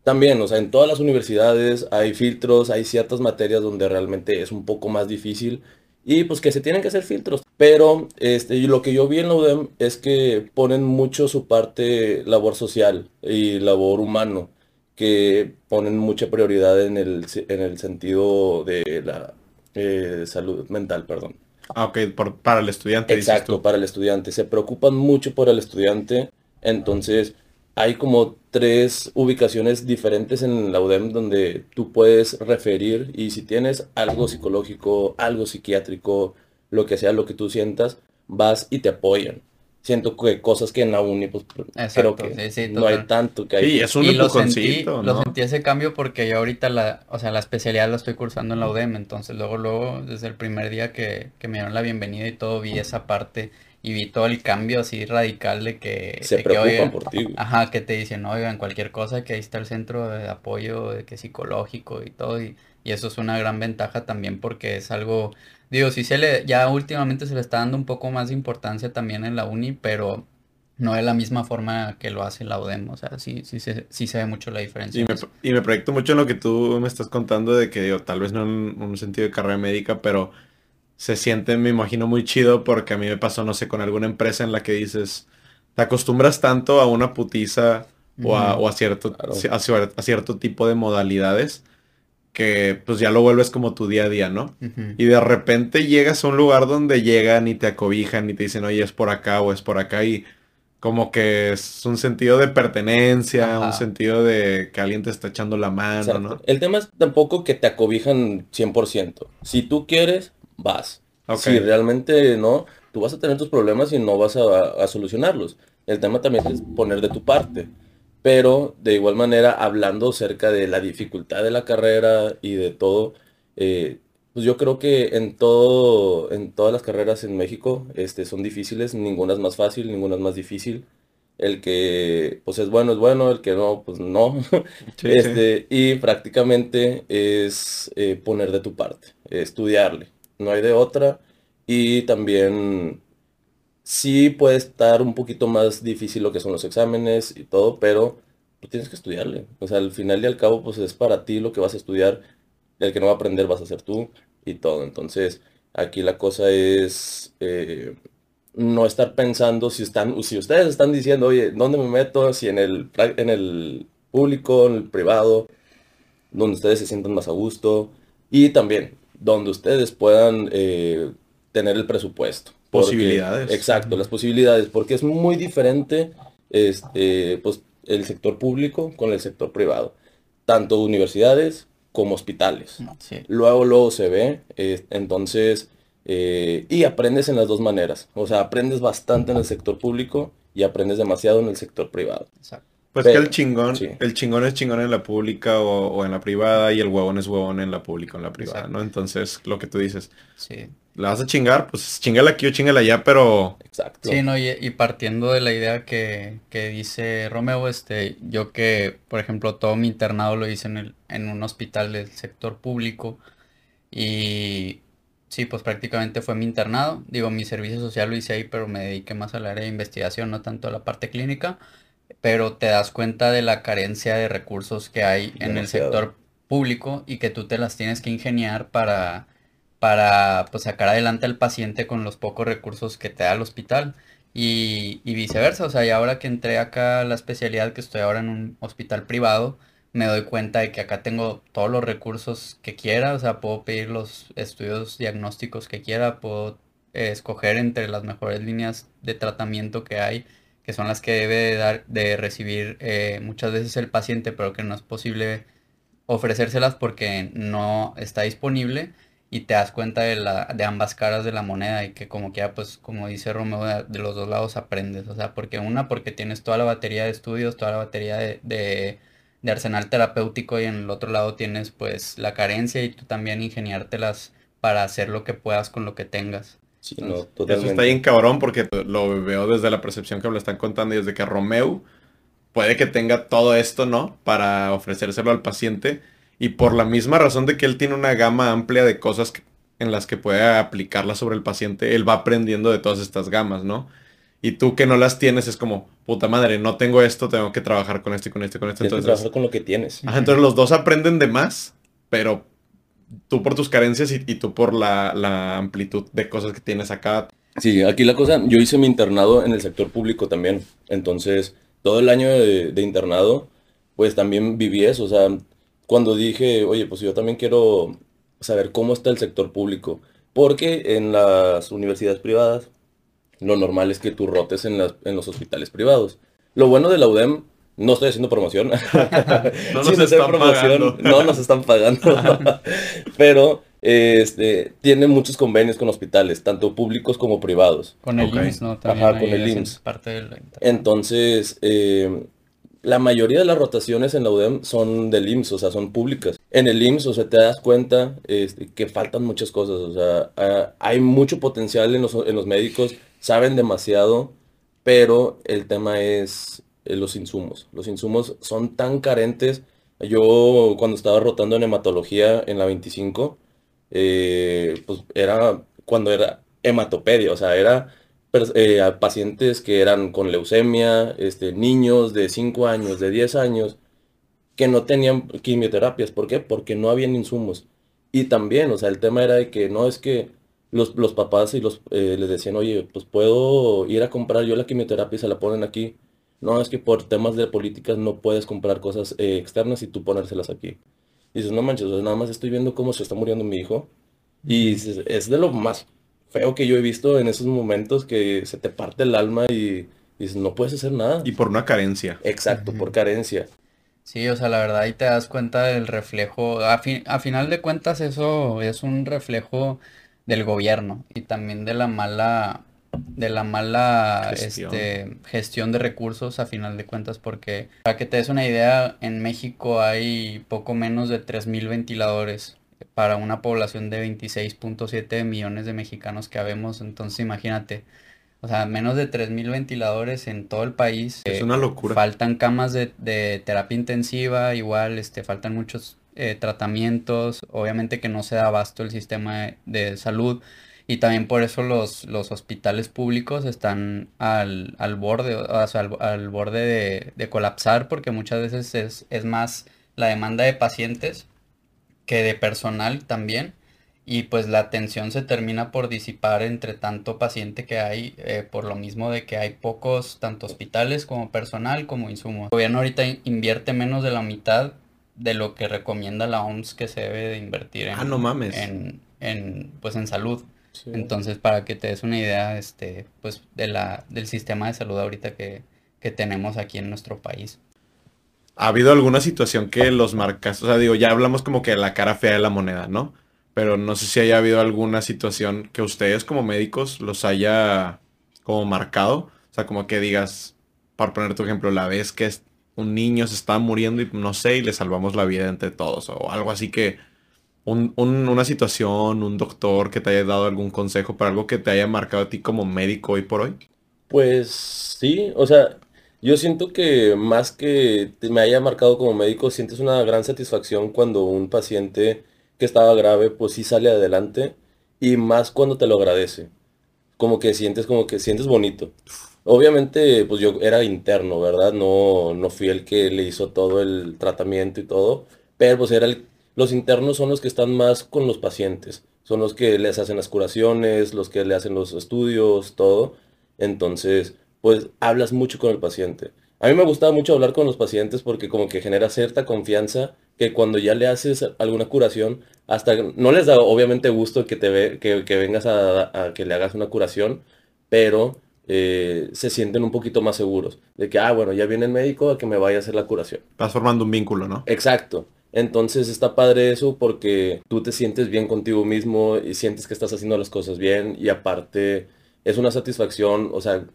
También, o sea, en todas las universidades hay filtros, hay ciertas materias donde realmente es un poco más difícil y pues que se tienen que hacer filtros. Pero este, y lo que yo vi en la UDEM es que ponen mucho su parte labor social y labor humano, que ponen mucha prioridad en el, en el sentido de la eh, salud mental, perdón. Ah, ok, por- para el estudiante, dices Exacto, tú. para el estudiante. Se preocupan mucho por el estudiante. Entonces, hay como tres ubicaciones diferentes en la UDEM donde tú puedes referir y si tienes algo psicológico, algo psiquiátrico, lo que sea, lo que tú sientas, vas y te apoyan. Siento que cosas que en la uni, pues creo Exacto, que sí, sí, no hay tanto que hay. Sí, es un y lo sentí, lo sentí ese cambio porque yo ahorita la, o sea, la especialidad la estoy cursando en la UDEM, entonces luego, luego, desde el primer día que, que me dieron la bienvenida y todo, vi esa parte y vi todo el cambio así radical de que, Se de que, oigan, por ti. ajá, que te dicen, oigan, cualquier cosa, que ahí está el centro de apoyo, de que psicológico y todo, y, y eso es una gran ventaja también porque es algo, digo, sí se le, ya últimamente se le está dando un poco más de importancia también en la uni, pero no de la misma forma que lo hace la UDEM, o sea, sí, sí, se- sí se ve mucho la diferencia Y me, y me proyecto mucho en lo que tú me estás contando de que, digo, tal vez no en un sentido de carrera médica, pero se siente, me imagino, muy chido porque a mí me pasó, no sé, con alguna empresa en la que dices, te acostumbras tanto a una putiza o a, Ujú. o a cierto, Claro. a, cier- a cierto tipo de modalidades que pues ya lo vuelves como tu día a día, ¿no? Y de repente llegas a un lugar donde llegan y te acobijan y te dicen, oye, es por acá o es por acá y como que es un sentido de pertenencia, Ajá. un sentido de que alguien te está echando la mano, Exacto. ¿no? El tema es tampoco que te acobijan 100%. Si tú quieres, vas. Si realmente no, tú vas a tener tus problemas y no vas a, a solucionarlos. El tema también es poner de tu parte. Pero de igual manera, hablando acerca de la dificultad de la carrera y de todo, eh, pues yo creo que en todo, en todas las carreras en México, este, son difíciles, ninguna es más fácil, ninguna es más difícil. El que pues es bueno es bueno, el que no, pues no. Sí, sí. Este, y prácticamente es eh, poner de tu parte, estudiarle, no hay de otra. Y también sí puede estar un poquito más difícil lo que son los exámenes y todo, pero tú tienes que estudiarle. O sea, al final y al cabo, pues es para ti lo que vas a estudiar, el que no va a aprender vas a ser tú y todo. Entonces, aquí la cosa es eh, no estar pensando si están, si ustedes están diciendo, oye, ¿dónde me meto? Si en el, en el público, en el privado, donde ustedes se sientan más a gusto y también donde ustedes puedan eh, tener el presupuesto. Porque- Posibilidades. exacto, las posibilidades, porque es muy diferente este, pues, el sector público con el sector privado, tanto universidades como hospitales. Sí. Luego, luego se ve, eh, entonces, eh, y aprendes en las dos maneras. O sea, aprendes bastante en el sector público y aprendes demasiado en el sector privado. Exacto. Pues Pero- que el chingón, sí. el chingón es chingón en la pública o, o en la privada y el huevón es huevón en la pública o en la privada, Exacto. ¿no? Entonces, lo que tú dices, Sí. ¿la vas a chingar? Pues chingala aquí o chingala allá, pero Exacto. Sí, no, y, y partiendo de la idea que, que dice Romeo, este, yo que, por ejemplo, todo mi internado lo hice en el, en un hospital del sector público y sí, pues prácticamente fue mi internado. Digo, mi servicio social lo hice ahí, pero me dediqué más al área de investigación, no tanto a la parte clínica. Pero te das cuenta de la carencia de recursos que hay en el sector público y que tú te las tienes que ingeniar para, para pues, sacar adelante al paciente con los pocos recursos que te da el hospital. Y, y viceversa, o sea, y ahora que entré acá a la especialidad, que estoy ahora en un hospital privado, me doy cuenta de que acá tengo todos los recursos que quiera, o sea, puedo pedir los estudios diagnósticos que quiera, puedo eh, escoger entre las mejores líneas de tratamiento que hay, que son las que debe dar, de recibir eh, muchas veces el paciente, pero que no es posible ofrecérselas porque no está disponible y te das cuenta de, la, de ambas caras de la moneda y que como que ya pues como dice Romeo de, los dos lados aprendes, o sea, porque una porque tienes toda la batería de estudios, toda la batería de, de, arsenal terapéutico y en el otro lado tienes pues la carencia y tú también ingeniártelas para hacer lo que puedas con lo que tengas. Sí, no, totalmente. Eso está bien cabrón porque lo veo desde la percepción que me lo están contando y desde que Romeo puede que tenga todo esto, ¿no? Para ofrecérselo al paciente y por la misma razón de que él tiene una gama amplia de cosas en las que puede aplicarlas sobre el paciente, él va aprendiendo de todas estas gamas, ¿no? Y tú que no las tienes es como, puta madre, no tengo esto, tengo que trabajar con esto y con esto y con esto. Entonces, trabajar con lo que tienes. entonces los dos aprenden de más, pero tú por tus carencias y, tú por la, amplitud de cosas que tienes acá. Sí, aquí la cosa, yo hice mi internado en el sector público también. Entonces, todo el año de, internado, pues también viví eso. O sea, cuando dije, oye, pues yo también quiero saber cómo está el sector público, porque en las universidades privadas lo normal es que tú rotes en, los hospitales privados. Lo bueno de la UDEM, no estoy haciendo promoción, no, nos están pagando. no nos están pagando, pero este, tiene muchos convenios con hospitales, tanto públicos como privados. Con el IMSS, ¿no? Ajá, con el IMSS. Parte Entonces, eh, la mayoría de las rotaciones en la UDEM son del IMSS, o sea, son públicas. En el IMSS, o sea, te das cuenta este, que faltan muchas cosas, o sea, hay mucho potencial en los, médicos, saben demasiado, pero el tema es eh, los insumos. Los insumos son tan carentes. Yo cuando estaba rotando en hematología en la 25, eh, pues era cuando era hematopedia, o sea, era eh, pacientes que eran con leucemia, este, niños de 5 años, de 10 años, que no tenían quimioterapias. ¿Por qué? Porque no habían insumos. Y también, o sea, el tema era de que no es que los, los papás y los, eh, les decían, oye, pues puedo ir a comprar yo la quimioterapia y se la ponen aquí. No, es que por temas de políticas no puedes comprar cosas eh, externas y tú ponérselas aquí. Y dices, no manches, nada más estoy viendo cómo se está muriendo mi hijo. Y es de lo más feo que yo he visto en esos momentos que se te parte el alma y, dices, no puedes hacer nada. Y por una carencia. Exacto, por carencia. Sí, o sea, la verdad ahí te das cuenta del reflejo. A, a final de cuentas eso es un reflejo del gobierno y también de la mala de la mala gestión. Este, gestión de recursos a final de cuentas porque para que te des una idea en México hay poco menos de 3000 ventiladores para una población de 26.7 millones de mexicanos que habemos. Entonces imagínate, o sea, menos de 3.000 ventiladores en todo el país. Es una locura. Faltan camas de, terapia intensiva, igual, este, faltan muchos eh, tratamientos. Obviamente que no se da abasto el sistema de, salud. Y también por eso los, los hospitales públicos están al, al borde, o sea, al, borde de, de, colapsar porque muchas veces es, es más la demanda de pacientes que de personal también. Y pues la atención se termina por disipar entre tanto paciente que hay, eh, por lo mismo de que hay pocos, tanto hospitales como personal como insumos. El gobierno ahorita invierte menos de la mitad de lo que recomienda la OMS que se debe de invertir en, ah, no mames. en, pues en salud. Entonces, para que te des una idea, este, pues, de la, del sistema de salud ahorita que, que tenemos aquí en nuestro país. ¿Ha habido alguna situación que los marcas, o sea, digo, ya hablamos como que la cara fea de la moneda, ¿no? Pero no sé si haya habido alguna situación que ustedes como médicos los haya como marcado. O sea, como que digas, para poner tu ejemplo, la vez que un niño se está muriendo y no sé, y le salvamos la vida entre todos. O algo así que una situación, un doctor que te haya dado algún consejo para algo que te haya marcado a ti como médico hoy por hoy. Pues sí, o sea, yo siento que más que me haya marcado como médico, sientes una gran satisfacción cuando un paciente que estaba grave, pues sí sale adelante y más cuando te lo agradece. Como que sientes, como que sientes bonito. Obviamente, pues yo era interno, ¿verdad? No, no fui el que le hizo todo el tratamiento y todo, pero pues era el, los internos son los que están más con los pacientes, son los que les hacen las curaciones, los que le hacen los estudios, todo. Entonces, pues hablas mucho con el paciente. A mí me gustaba mucho hablar con los pacientes porque como que genera cierta confianza que cuando ya le haces alguna curación, hasta no les da obviamente gusto que te ve, que, vengas a, que le hagas una curación, pero eh, se sienten un poquito más seguros. De que, ah, bueno, ya viene el médico a que me vaya a hacer la curación. Vas formando un vínculo, ¿no? Exacto. Entonces está padre eso porque tú te sientes bien contigo mismo y sientes que estás haciendo las cosas bien y aparte es una satisfacción, o sea,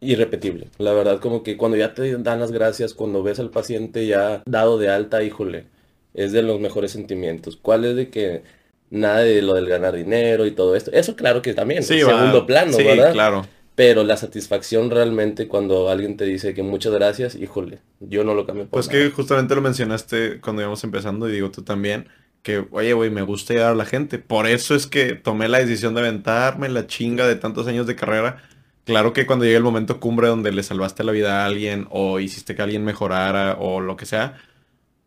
irrepetible. La verdad como que cuando ya te dan las gracias, cuando ves al paciente ya dado de alta, híjole, es de los mejores sentimientos. ¿Cuál es de que nada de lo del ganar dinero y todo esto? Eso claro que también, Sí, segundo plano, sí, ¿verdad? claro. Pero la satisfacción realmente cuando alguien te dice que muchas gracias, híjole, yo no lo cambio por Pues nada. que justamente lo mencionaste cuando íbamos empezando y digo tú también, que oye, güey, me gusta ayudar a la gente. Por eso es que tomé la decisión de aventarme la chinga de tantos años de carrera. Claro que cuando llegue el momento cumbre donde le salvaste la vida a alguien o hiciste que alguien mejorara o lo que sea,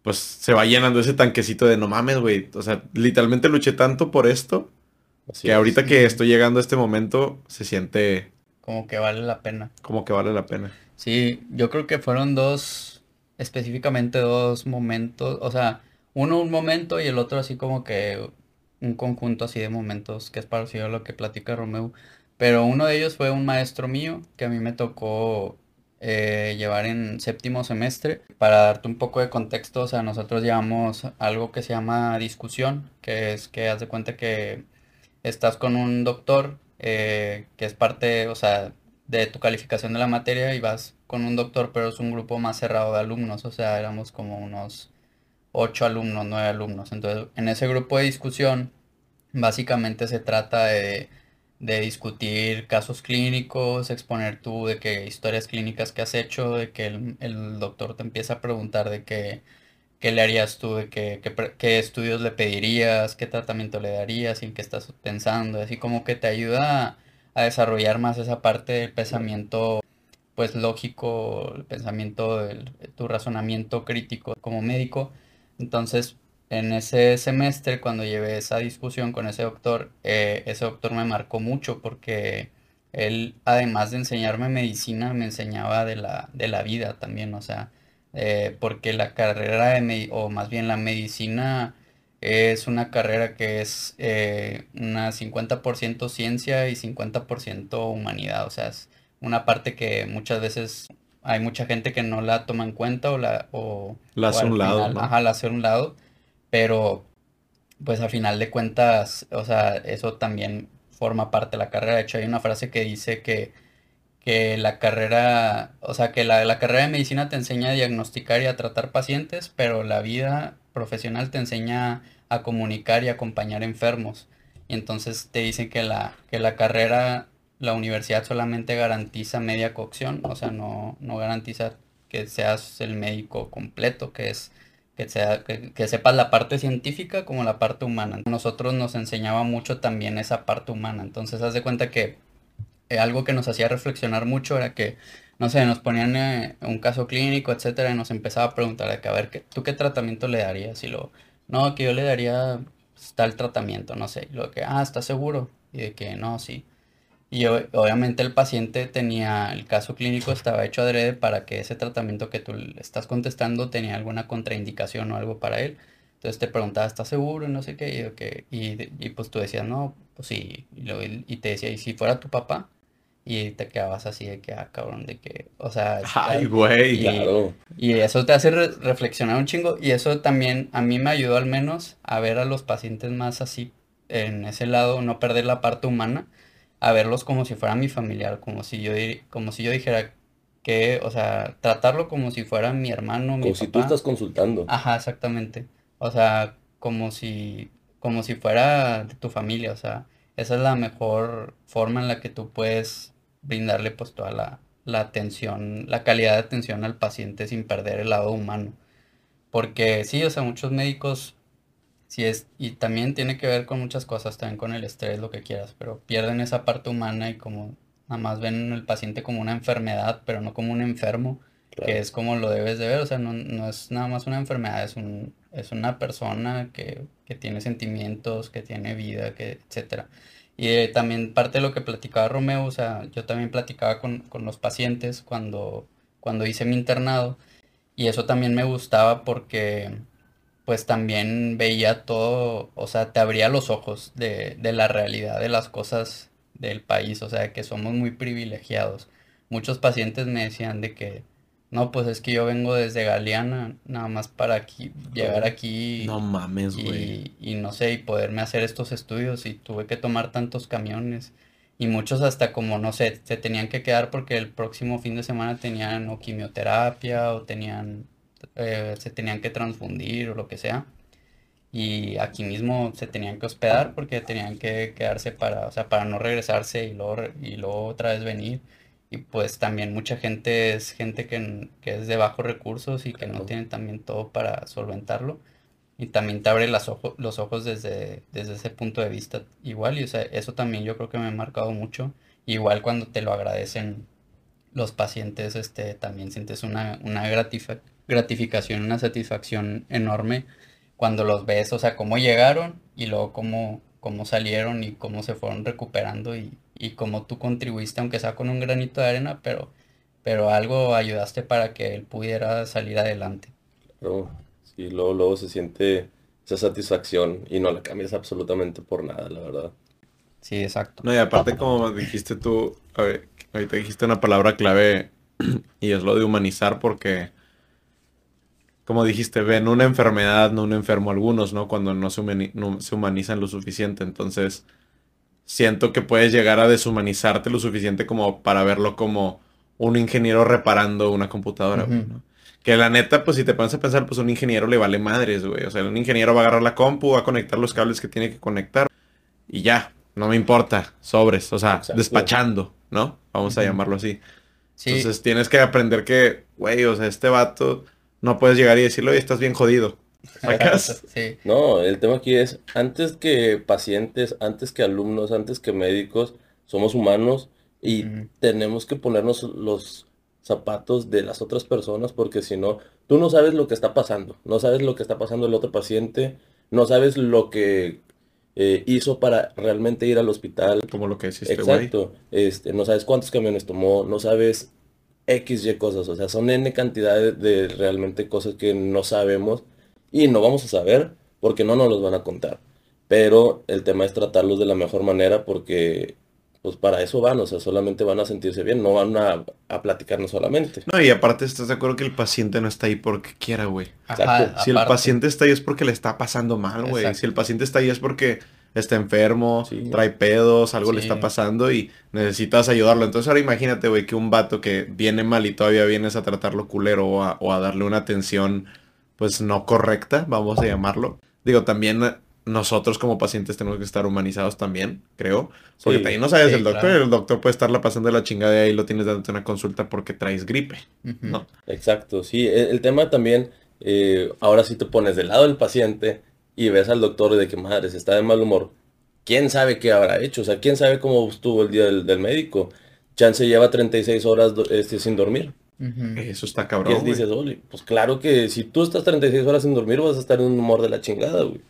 pues se va llenando ese tanquecito de no mames, güey. O sea, literalmente luché tanto por esto Así que es. ahorita que estoy llegando a este momento se siente Como que vale la pena. como que vale la pena. Sí, yo creo que fueron dos, específicamente dos momentos, o sea, uno un momento y el otro así como que un conjunto así de momentos que es parecido a lo que platica Romeo. Pero uno de ellos fue un maestro mío que a mí me tocó eh, llevar en séptimo semestre. Para darte un poco de contexto, o sea, nosotros llevamos algo que se llama discusión, que es que haz de cuenta que estás con un doctor eh, que es parte, o sea, de tu calificación de la materia y vas con un doctor, pero es un grupo más cerrado de alumnos, o sea, éramos como unos ocho alumnos, nueve alumnos. Entonces, en ese grupo de discusión, básicamente se trata de, de discutir casos clínicos, exponer tú de qué historias clínicas que has hecho, de que el, el doctor te empieza a preguntar de qué, qué le harías tú, qué, qué estudios le pedirías, qué tratamiento le darías, en qué estás pensando, así como que te ayuda a, a desarrollar más esa parte del pensamiento pues lógico, el pensamiento, el- tu razonamiento crítico como médico. Entonces, en ese semestre, cuando llevé esa discusión con ese doctor, eh, ese doctor me marcó mucho porque él, además de enseñarme medicina, me enseñaba de la, de la vida también, o sea, eh, porque la carrera de, medi- o más bien la medicina es una carrera que es eh, una 50% ciencia y 50% humanidad, o sea, es una parte que muchas veces hay mucha gente que no la toma en cuenta o la o, La o hace al lado, final, ¿no? ajá, la hace un lado, pero pues a final de cuentas, o sea, eso también forma parte de la carrera. De hecho, hay una frase que dice que, que la carrera, o sea, que la, la carrera de medicina te enseña a diagnosticar y a tratar pacientes, pero la vida profesional te enseña a comunicar y acompañar enfermos. Y entonces te dicen que la, que la carrera, la universidad solamente garantiza media cocción, o sea, no, no garantiza que seas el médico completo, que es que, sea, que, que sepas la parte científica como la parte humana. Nosotros nos enseñaba mucho también esa parte humana. Entonces, haz de cuenta que eh, algo que nos hacía reflexionar mucho era que, no sé, nos ponían eh, un caso clínico, etcétera, y nos empezaba a preguntar de que, a ver, ¿qué- ¿tú qué tratamiento le darías? Y lo, no, que yo le daría pues, tal tratamiento, no sé. Y lo que, ah, ¿estás seguro? Y de que, no, sí. Y obviamente el paciente tenía, el caso clínico estaba hecho adrede para que ese tratamiento que tú le estás contestando tenía alguna contraindicación o algo para él. Entonces te preguntaba, ¿estás seguro? Y no sé qué. Y, que- y, pues tú decías, no, pues sí. Él- y te decía, ¿y si fuera tu papá? Y te quedabas así de que, ah, cabrón, de que, o sea, Ay, güey. Y- Claro. y eso te hace re- reflexionar un chingo. Y eso también a mí me ayudó al menos a ver a los pacientes más así en ese lado, no perder la parte humana, a verlos como si fuera mi familiar, como si yo, como si yo dijera que, o sea, tratarlo como si fuera mi hermano, mi Como si tú papá. estás consultando. Ajá, exactamente. O sea, como si, como si fuera de tu familia. O sea, esa es la mejor forma en la que tú puedes brindarle pues toda la, la atención, la calidad de atención al paciente sin perder el lado humano. Porque sí, o sea, muchos médicos, sí es, y también tiene que ver con muchas cosas, también con el estrés, lo que quieras, pero pierden esa parte humana y como nada más ven el paciente como una enfermedad, pero no como un enfermo Claro. que es como lo debes de ver, o sea, no, no es nada más una enfermedad, es un, es una persona que, que tiene sentimientos, que tiene vida, que, etcétera. Y eh, también parte de lo que platicaba Romeo, o sea, yo también platicaba con, con los pacientes cuando, cuando hice mi internado, y eso también me gustaba porque pues también veía todo, o sea, te abría los ojos de, de la realidad de las cosas del país, o sea, que somos muy privilegiados. Muchos pacientes me decían de que, no, pues es que yo vengo desde Galeana, nada más para aquí, llegar aquí. No mames, y, güey. y no sé, y poderme hacer estos estudios y tuve que tomar tantos camiones. Y muchos hasta como, no sé, se tenían que quedar porque el próximo fin de semana tenían o quimioterapia o tenían, eh, se tenían que transfundir o lo que sea. Y aquí mismo se tenían que hospedar porque tenían que quedarse para, o sea, para no regresarse y luego, y luego otra vez venir. Y pues también mucha gente es gente que, que es de bajos recursos y que no tiene también todo para solventarlo. Y también te abre las ojo- los ojos desde, desde ese punto de vista igual. Y o sea, eso también yo creo que me ha marcado mucho. Igual cuando te lo agradecen los pacientes, este, también sientes una, una gratificación, una satisfacción enorme cuando los ves, o sea, cómo llegaron y luego cómo, cómo salieron y cómo se fueron recuperando y, y cómo tú contribuiste, aunque sea con un granito de arena, pero, pero algo ayudaste para que él pudiera salir adelante. Pero sí, luego, luego se siente esa satisfacción y no la cambias absolutamente por nada, la verdad. Sí, exacto. No, y aparte como dijiste tú, a ver, ahorita dijiste una palabra clave y es lo de humanizar porque, como dijiste, ven una enfermedad, no un enfermo algunos, ¿no? Cuando no se, humani- no se humanizan lo suficiente. Entonces, siento que puedes llegar a deshumanizarte lo suficiente como para verlo como un ingeniero reparando una computadora, güey, Ujú. ¿no? Que la neta, pues si te pones a pensar, pues un ingeniero le vale madres, güey. O sea, un ingeniero va a agarrar la compu, va a conectar los cables que tiene que conectar y ya, no me importa, sobres, o sea, Exacto. despachando, ¿no? Vamos a llamarlo así. Sí, Entonces tienes que aprender que, güey, o sea, este vato no puedes llegar y decirle, oye, estás bien jodido. ¿Sacas? sí, No, el tema aquí es, antes que pacientes, antes que alumnos, antes que médicos, somos humanos y tenemos que ponernos los zapatos de las otras personas porque si no, tú no sabes lo que está pasando, no sabes lo que está pasando el otro paciente, no sabes lo que eh, hizo para realmente ir al hospital. Como lo que este güey. Exacto, este, no sabes cuántos camiones tomó, no sabes X, Y cosas, o sea, son N cantidad de, de realmente cosas que no sabemos y no vamos a saber porque no nos los van a contar. Pero el tema es tratarlos de la mejor manera porque, pues para eso van, o sea, solamente van a sentirse bien, no van a, a platicarnos solamente. No, y aparte estás de acuerdo que el paciente no está ahí porque quiera, güey. Exacto. Si el aparte. paciente está ahí es porque le está pasando mal, güey. Si el paciente está ahí es porque está enfermo, Sí. trae pedos, algo le está pasando y necesitas ayudarlo. Entonces ahora imagínate, güey, que un vato que viene mal y todavía vienes a tratarlo culero o a, o a darle una atención, pues no correcta, vamos a llamarlo. Digo, también eh, nosotros como pacientes tenemos que estar humanizados también, creo. Porque Sí. también no sabes Sí, el doctor, claro. el doctor puede estarla pasando de la chingada y ahí lo tienes dándote una consulta porque traes gripe. ¿no? Exacto, sí, el, el tema también, eh, ahora sí te pones del lado del paciente y ves al doctor de que madre, se está de mal humor. ¿Quién sabe qué habrá hecho? O sea, ¿quién sabe cómo estuvo el día del, del médico? Chance lleva 36 horas este, sin dormir. Eso está ¿Qué cabrón, güey. dices, Oli? Pues claro que si tú estás 36 horas sin dormir vas a estar en un humor de la chingada, güey.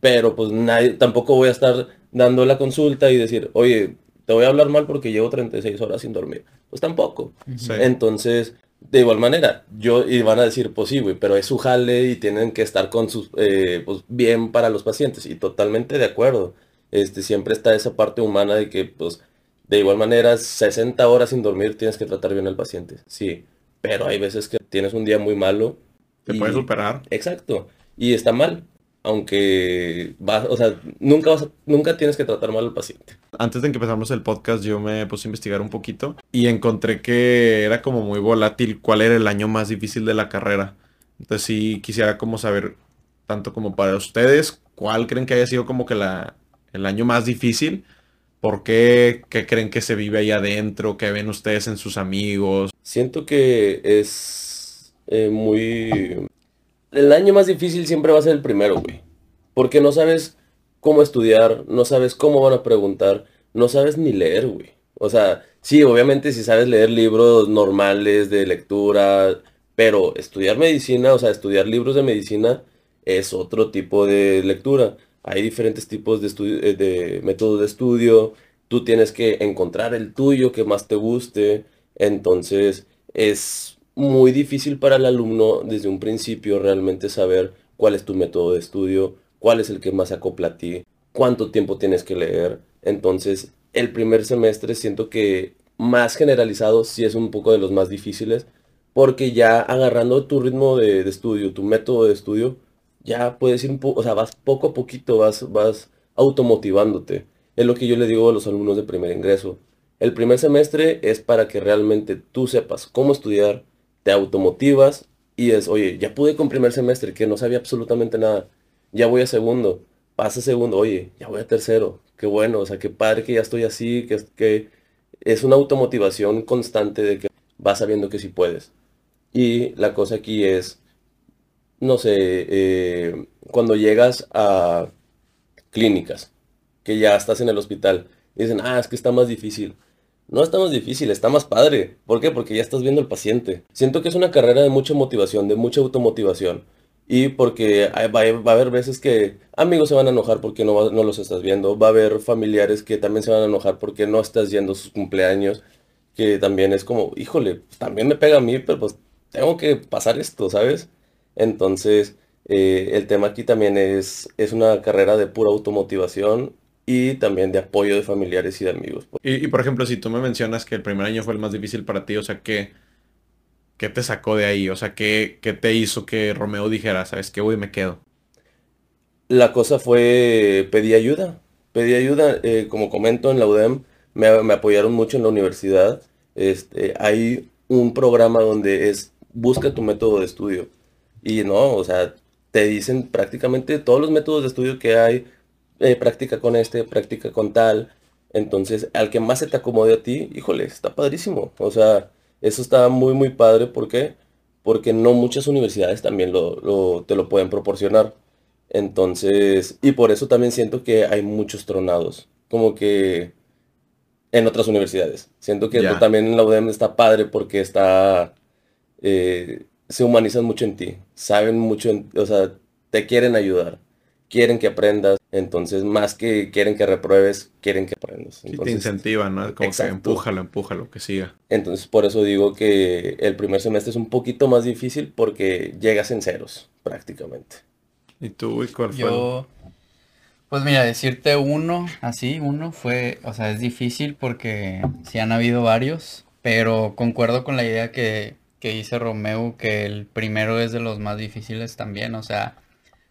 Pero pues nadie, tampoco voy a estar dando la consulta y decir, oye, te voy a hablar mal porque llevo 36 horas sin dormir. Pues tampoco. Sí. Entonces, de igual manera, yo, y van a decir, pues sí, güey, pero es su jale y tienen que estar con sus, eh, pues bien para los pacientes. Y totalmente de acuerdo. Este, siempre está esa parte humana de que, pues, de igual manera, 60 horas sin dormir tienes que tratar bien al paciente. Sí, pero hay veces que tienes un día muy malo. Te y- puedes superar. Exacto. Y está mal. Aunque vas, o sea, nunca vas a- nunca tienes que tratar mal al paciente. Antes de que empezamos el podcast, yo me puse a investigar un poquito y encontré que era como muy volátil cuál era el año más difícil de la carrera. Entonces sí quisiera como saber, tanto como para ustedes, cuál creen que haya sido como que la, el año más difícil, por qué, qué creen que se vive ahí adentro, qué ven ustedes en sus amigos. Siento que es eh, muy... El año más difícil siempre va a ser el primero, güey. Porque no sabes cómo estudiar, no sabes cómo van a preguntar, no sabes ni leer, güey. O sea, sí, obviamente si sabes leer libros normales de lectura, pero estudiar medicina, o sea, estudiar libros de medicina es otro tipo de lectura. Hay diferentes tipos de, estu- eh, de métodos de estudio. Tú tienes que encontrar el tuyo que más te guste. Entonces, es muy difícil para el alumno desde un principio realmente saber cuál es tu método de estudio, cuál es el que más se acopla a ti, cuánto tiempo tienes que leer. Entonces, el primer semestre siento que más generalizado sí es un poco de los más difíciles, porque ya agarrando tu ritmo de estudio, tu método de estudio, ya puedes ir un poco, o sea, vas poco a poquito, vas, vas automotivándote. Es lo que yo le digo a los alumnos de primer ingreso. El primer semestre es para que realmente tú sepas cómo estudiar, te automotivas y es, oye, ya pude con primer semestre, que no sabía absolutamente nada, ya voy a segundo, pasa segundo, oye, ya voy a tercero, qué bueno, o sea, qué padre que ya estoy así, que, que es una automotivación constante de que vas sabiendo que sí puedes. Y la cosa aquí es, no sé, eh, cuando llegas a clínicas, que ya estás en el hospital, dicen, ah, es que está más difícil. No está más difícil, está más padre. ¿Por qué? Porque ya estás viendo al paciente. Siento que es una carrera de mucha motivación, de mucha automotivación. Y porque va, a haber veces que amigos se van a enojar porque no, no los estás viendo. Va a haber familiares que también se van a enojar porque no estás yendo sus cumpleaños. Que también es como, híjole, pues, también me pega a mí, pero pues tengo que pasar esto, ¿sabes? Entonces, eh, el tema aquí también es, es una carrera de pura automotivación y también de apoyo de familiares y de amigos. Y, por ejemplo, si tú me mencionas que el primer año fue el más difícil para ti, o sea, ¿qué, qué te sacó de ahí? O sea, ¿qué, qué te hizo que Romeo dijera, sabes qué, güey, me quedo? La cosa fue, pedí ayuda, pedí ayuda, eh, como comento en la UDEM, me, me, apoyaron mucho en la universidad. Este, hay un programa donde es, busca tu método de estudio. Y no, o sea, te dicen prácticamente todos los métodos de estudio que hay, eh, práctica con este, práctica con tal. Entonces, al que más se te acomode a ti, híjole, está padrísimo. O sea, eso está muy, muy padre. ¿Por qué? Porque no muchas universidades también lo, te lo pueden proporcionar. Entonces, y por eso también siento que hay muchos tronados. Como que en otras universidades. Siento que también en la UDEM está padre porque está... Eh, se humanizan mucho en ti, saben mucho, o sea, te quieren ayudar, quieren que aprendas, entonces más que quieren que repruebes, quieren que aprendas. y te incentivan, ¿no? Como que empújalo, empújalo, que siga. Entonces por eso digo que el primer semestre es un poquito más difícil porque llegas en ceros, prácticamente. ¿Y tú, cuál fue? Yo, pues mira, decirte uno, así, uno fue, o sea, es difícil porque sí han habido varios, pero concuerdo con la idea que que dice Romeo que el primero es de los más difíciles también, o sea,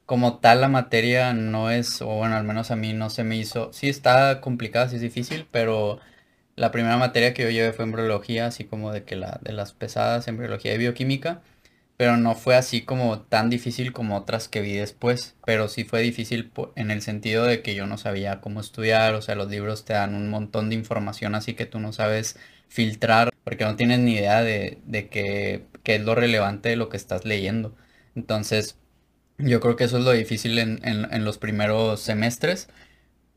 como tal la materia no es, o bueno, al menos a mí no se me hizo, sí está complicada, sí es difícil, pero la primera materia que yo llevé fue embriología, así como de que la de las pesadas, embriología y bioquímica, pero no fue así como tan difícil como otras que vi después, pero sí fue difícil en el sentido de que yo no sabía cómo estudiar, o sea, los libros te dan un montón de información así que tú no sabes filtrar porque no tienes ni idea de, qué, es lo relevante de lo que estás leyendo. Entonces, yo creo que eso es lo difícil en, los primeros semestres.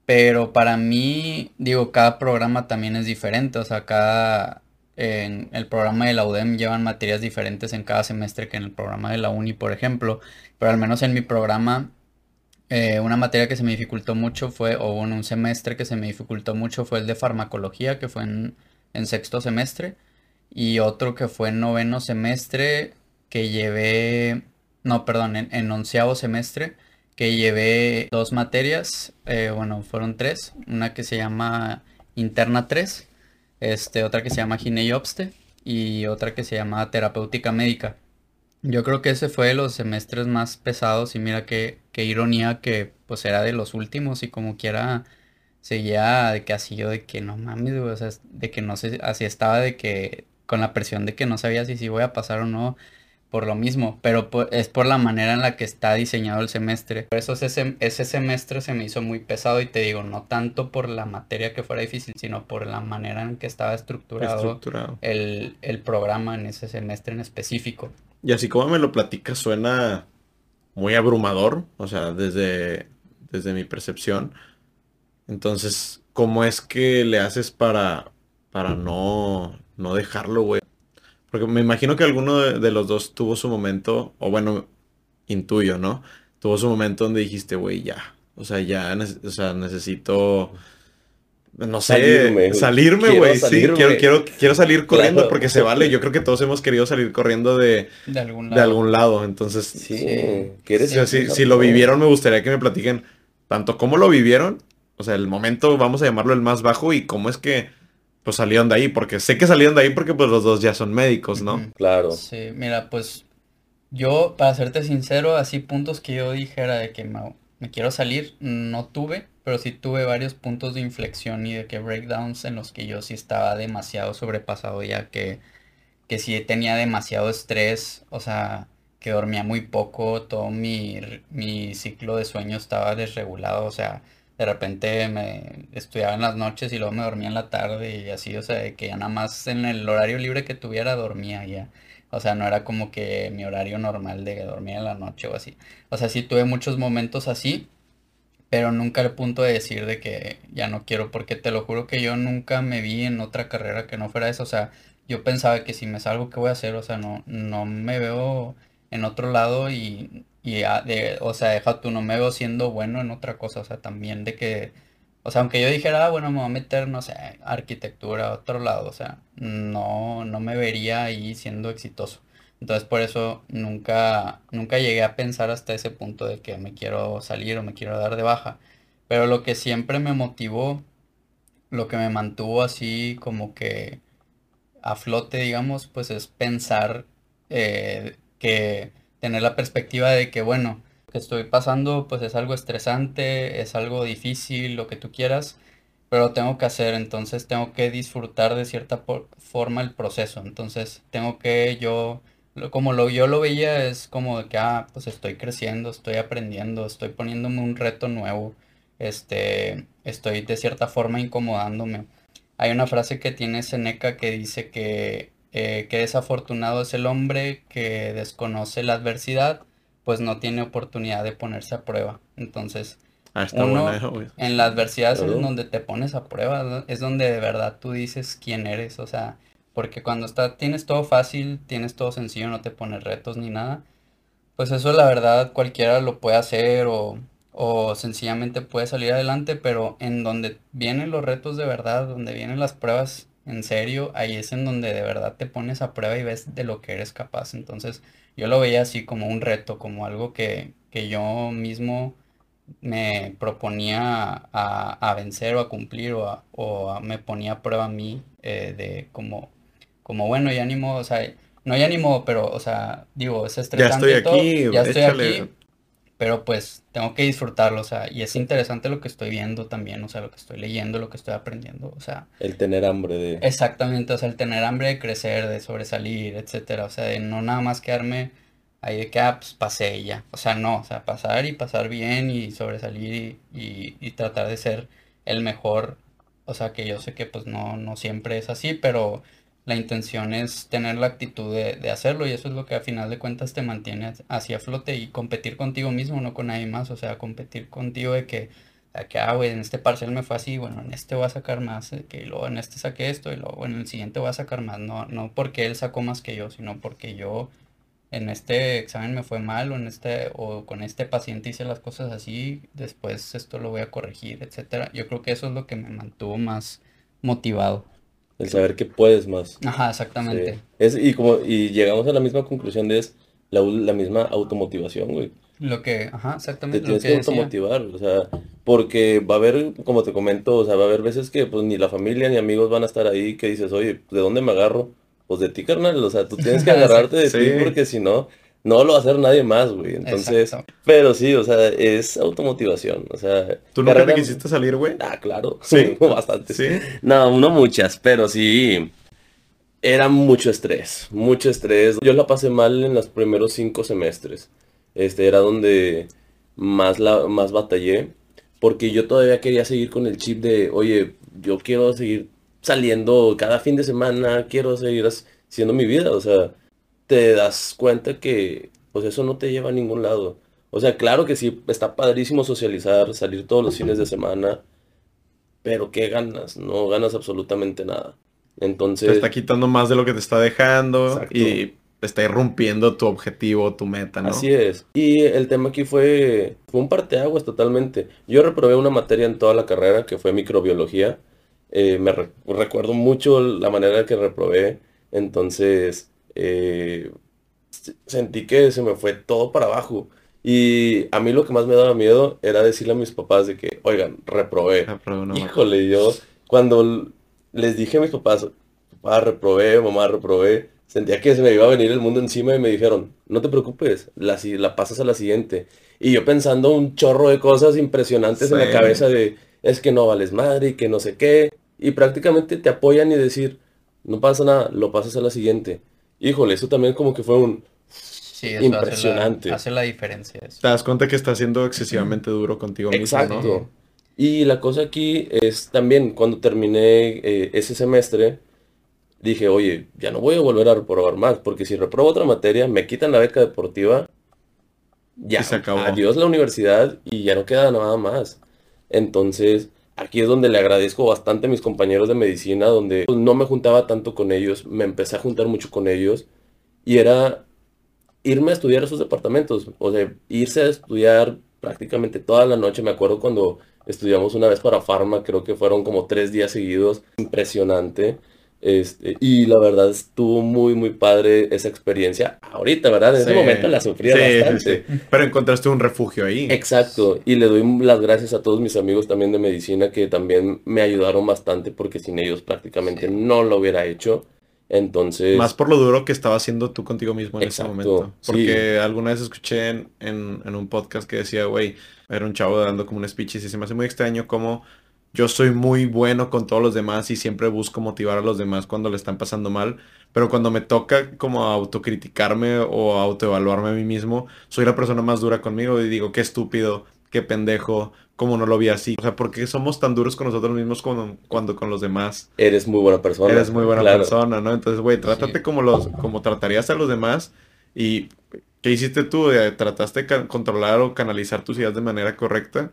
Pero para mí, digo, cada programa también es diferente. O sea, cada. En el programa de la UDEM llevan materias diferentes en cada semestre que en el programa de la UNI, por ejemplo. Pero al menos en mi programa, eh, una materia que se me dificultó mucho fue, o bueno, un semestre que se me dificultó mucho fue el de farmacología, que fue en, en sexto semestre y otro que fue en noveno semestre que llevé, no, perdón, en, onceavo semestre que llevé dos materias, eh, bueno, fueron tres, una que se llama Interna 3, este, otra que se llama Gine y Obste y otra que se llama Terapéutica Médica. Yo creo que ese fue de los semestres más pesados y mira qué, qué ironía que pues era de los últimos y como quiera seguía de que así yo de que no mames, o sea, de que no sé, así estaba de que con la presión de que no sabía si, si voy a pasar o no por lo mismo, pero es por la manera en la que está diseñado el semestre. Por eso ese, ese semestre se me hizo muy pesado y te digo, no tanto por la materia que fuera difícil, sino por la manera en que estaba estructurado, El, el programa en ese semestre en específico. Y así como me lo platicas, suena muy abrumador, o sea, desde, desde mi percepción. Entonces, ¿cómo es que le haces para, para no, no dejarlo, güey? Porque me imagino que alguno de, los dos tuvo su momento, o bueno, intuyo, ¿no? Tuvo su momento donde dijiste, güey, ya. O sea, ya, o sea, necesito, no sé, salirme, güey. Sí, quiero, quiero, quiero salir corriendo porque se vale. Yo creo que todos hemos querido salir corriendo de, de, algún, lado. de algún lado. Entonces, sí, si, si lo vivieron, me gustaría que me platiquen tanto cómo lo vivieron o sea, el momento, vamos a llamarlo el más bajo y cómo es que pues salieron de ahí, porque sé que salieron de ahí porque pues los dos ya son médicos, ¿no? Claro. Sí, mira, pues yo, para serte sincero, así puntos que yo dijera de que me, me quiero salir, no tuve, pero sí tuve varios puntos de inflexión y de que breakdowns en los que yo sí estaba demasiado sobrepasado ya que, que sí tenía demasiado estrés, o sea, que dormía muy poco, todo mi, mi ciclo de sueño estaba desregulado, o sea, de repente me estudiaba en las noches y luego me dormía en la tarde y así, o sea, que ya nada más en el horario libre que tuviera dormía ya. O sea, no era como que mi horario normal de dormir en la noche o así. O sea, sí tuve muchos momentos así, pero nunca el punto de decir de que ya no quiero, porque te lo juro que yo nunca me vi en otra carrera que no fuera eso. O sea, yo pensaba que si me salgo, ¿qué voy a hacer? O sea, no, no me veo en otro lado y, y de, o sea, deja tú, no me veo siendo bueno en otra cosa. O sea, también de que, o sea, aunque yo dijera, ah, bueno, me voy a meter, no sé, arquitectura a otro lado, o sea, no, no me vería ahí siendo exitoso. Entonces por eso nunca, nunca llegué a pensar hasta ese punto de que me quiero salir o me quiero dar de baja. Pero lo que siempre me motivó, lo que me mantuvo así como que a flote, digamos, pues es pensar eh, que tener la perspectiva de que, bueno, que estoy pasando pues es algo estresante, es algo difícil, lo que tú quieras, pero lo tengo que hacer, entonces tengo que disfrutar de cierta forma el proceso, entonces tengo que yo como lo, yo lo veía es como que, ah, pues estoy creciendo, estoy aprendiendo, estoy poniéndome un reto nuevo, este, estoy de cierta forma incomodándome. Hay una frase que tiene Seneca que dice que, eh, que desafortunado es el hombre que desconoce la adversidad, pues no tiene oportunidad de ponerse a prueba. Entonces, ah, uno, en la adversidad es donde te pones a prueba, es donde de verdad tú dices quién eres, o sea, porque cuando está, tienes todo fácil, tienes todo sencillo, no te pones retos ni nada, pues eso la verdad cualquiera lo puede hacer o, o sencillamente puede salir adelante, pero en donde vienen los retos de verdad, donde vienen las pruebas en serio, ahí es en donde de verdad te pones a prueba y ves de lo que eres capaz. Entonces yo lo veía así como un reto, como algo que, que yo mismo me proponía a, a, vencer o a cumplir o, o me ponía a prueba a mí eh, de como como bueno, ya ánimo, o sea, no ya ánimo, pero, o sea, digo, es estresante. Ya estoy aquí, ya estoy aquí, pero pues tengo que disfrutarlo, o sea, y es interesante lo que estoy viendo también, o sea, lo que estoy leyendo, lo que estoy aprendiendo, o sea. El tener hambre de... Exactamente, o sea, el tener hambre de crecer, de sobresalir, etcétera, o sea, de no nada más quedarme ahí de que, ah, pues pasé ya, o sea, no, o sea, pasar y pasar bien y sobresalir y, y tratar de ser el mejor, o sea, que yo sé que pues no, no siempre es así, pero la intención es tener la actitud de, hacerlo y eso es lo que a final de cuentas te mantiene hacia flote y competir contigo mismo, no con nadie más, o sea, competir contigo de que, de que ah, en este parcial me fue así, bueno, en este voy a sacar más, que luego en este saqué esto y luego en el siguiente voy a sacar más, no, no porque él sacó más que yo, sino porque yo en este examen me fue mal o en este o con este paciente hice las cosas así, después esto lo voy a corregir, etcétera. Yo creo que eso es lo que me mantuvo más motivado. El saber que puedes más. Ajá, exactamente. Es, y como, y llegamos a la misma conclusión de es la, la misma automotivación, güey. Lo que, ajá, exactamente. Te tienes que, automotivar, o sea, porque va a haber, como te comento, o sea, va a haber veces que pues ni la familia ni amigos van a estar ahí que dices, oye, ¿de dónde me agarro? Pues de ti, carnal, o sea, tú tienes que agarrarte de ti porque si no, no lo va a hacer nadie más, güey. Entonces, pero sí, o sea, es automotivación, o sea. ¿Tú nunca te quisiste salir, güey? Ah, claro. Sí. Bastante. Sí. No, no muchas, pero sí. Era mucho estrés, mucho estrés. Yo la pasé mal en los primeros cinco semestres. Este era donde más, la, más batallé. Porque yo todavía quería seguir con el chip de, oye, yo quiero seguir saliendo cada fin de semana, quiero seguir haciendo mi vida. O sea, te das cuenta que pues eso no te lleva a ningún lado. O sea, claro que sí, está padrísimo socializar, salir todos los fines de semana, pero ¿qué ganas? No ganas absolutamente nada. Entonces... Te está quitando más de lo que te está dejando y te está irrumpiendo tu objetivo, tu meta, ¿no? Así es. Y el tema aquí fue, fue un parteaguas totalmente. Yo reprobé una materia en toda la carrera que fue microbiología. Eh, me recuerdo mucho la manera en que reprobé. Entonces, eh, sentí que se me fue todo para abajo. Y a mí lo que más me daba miedo era decirle a mis papás de que, oigan, reprobé. Reprobé una Híjole, yo cuando les dije a mis papás, papá, reprobé, mamá, reprobé, sentía que se me iba a venir el mundo encima y me dijeron, no te preocupes, la, la pasas a la siguiente. Y yo pensando un chorro de cosas impresionantes en la cabeza de, es que no vales madre y que no sé qué. Y prácticamente te apoyan y decir, no pasa nada, lo pasas a la siguiente. Híjole, eso también como que fue un... Sí, eso Impresionante. Hace la, hace la diferencia. eso. Te das cuenta que estás siendo excesivamente duro contigo mismo, Exacto. ¿no? Y la cosa aquí es también, cuando terminé eh, ese semestre, dije, oye, ya no voy a volver a reprobar más, porque si reprobo otra materia, me quitan la beca deportiva, ya, Y se acabó. adiós la universidad y ya no queda nada más. Entonces, aquí es donde le agradezco bastante a mis compañeros de medicina, donde no me juntaba tanto con ellos, me empecé a juntar mucho con ellos, y era irme a estudiar a esos departamentos, o sea, irse a estudiar prácticamente toda la noche, me acuerdo cuando estudiamos una vez para Pharma, creo que fueron como tres días seguidos, impresionante, este, y la verdad estuvo muy, muy padre esa experiencia, ahorita, ¿verdad? En ese momento la sufría Sí, sí, bastante. sí. Pero encontraste un refugio ahí. Exacto, y le doy las gracias a todos mis amigos también de medicina que también me ayudaron bastante porque sin ellos prácticamente no lo hubiera hecho. Entonces, Más por lo duro que estaba haciendo tú contigo mismo en Exacto, ese momento. sí. Porque alguna vez escuché en, en- en un podcast que decía, güey, era un chavo dando como un speech y se me hace muy extraño como yo soy muy bueno con todos los demás y siempre busco motivar a los demás cuando le están pasando mal. Pero cuando me toca como autocriticarme o autoevaluarme a mí mismo, soy la persona más dura conmigo y digo, qué estúpido, qué pendejo, cómo no lo vi así. O sea, ¿por qué somos tan duros con nosotros mismos cuando, cuando con los demás? eres muy buena persona. Eres muy buena claro. persona, ¿no? Entonces, güey, trátate Sí. como los, como tratarías a los demás. Y ¿qué hiciste tú? Eh, ¿Trataste de controlar o canalizar tus ideas de manera correcta?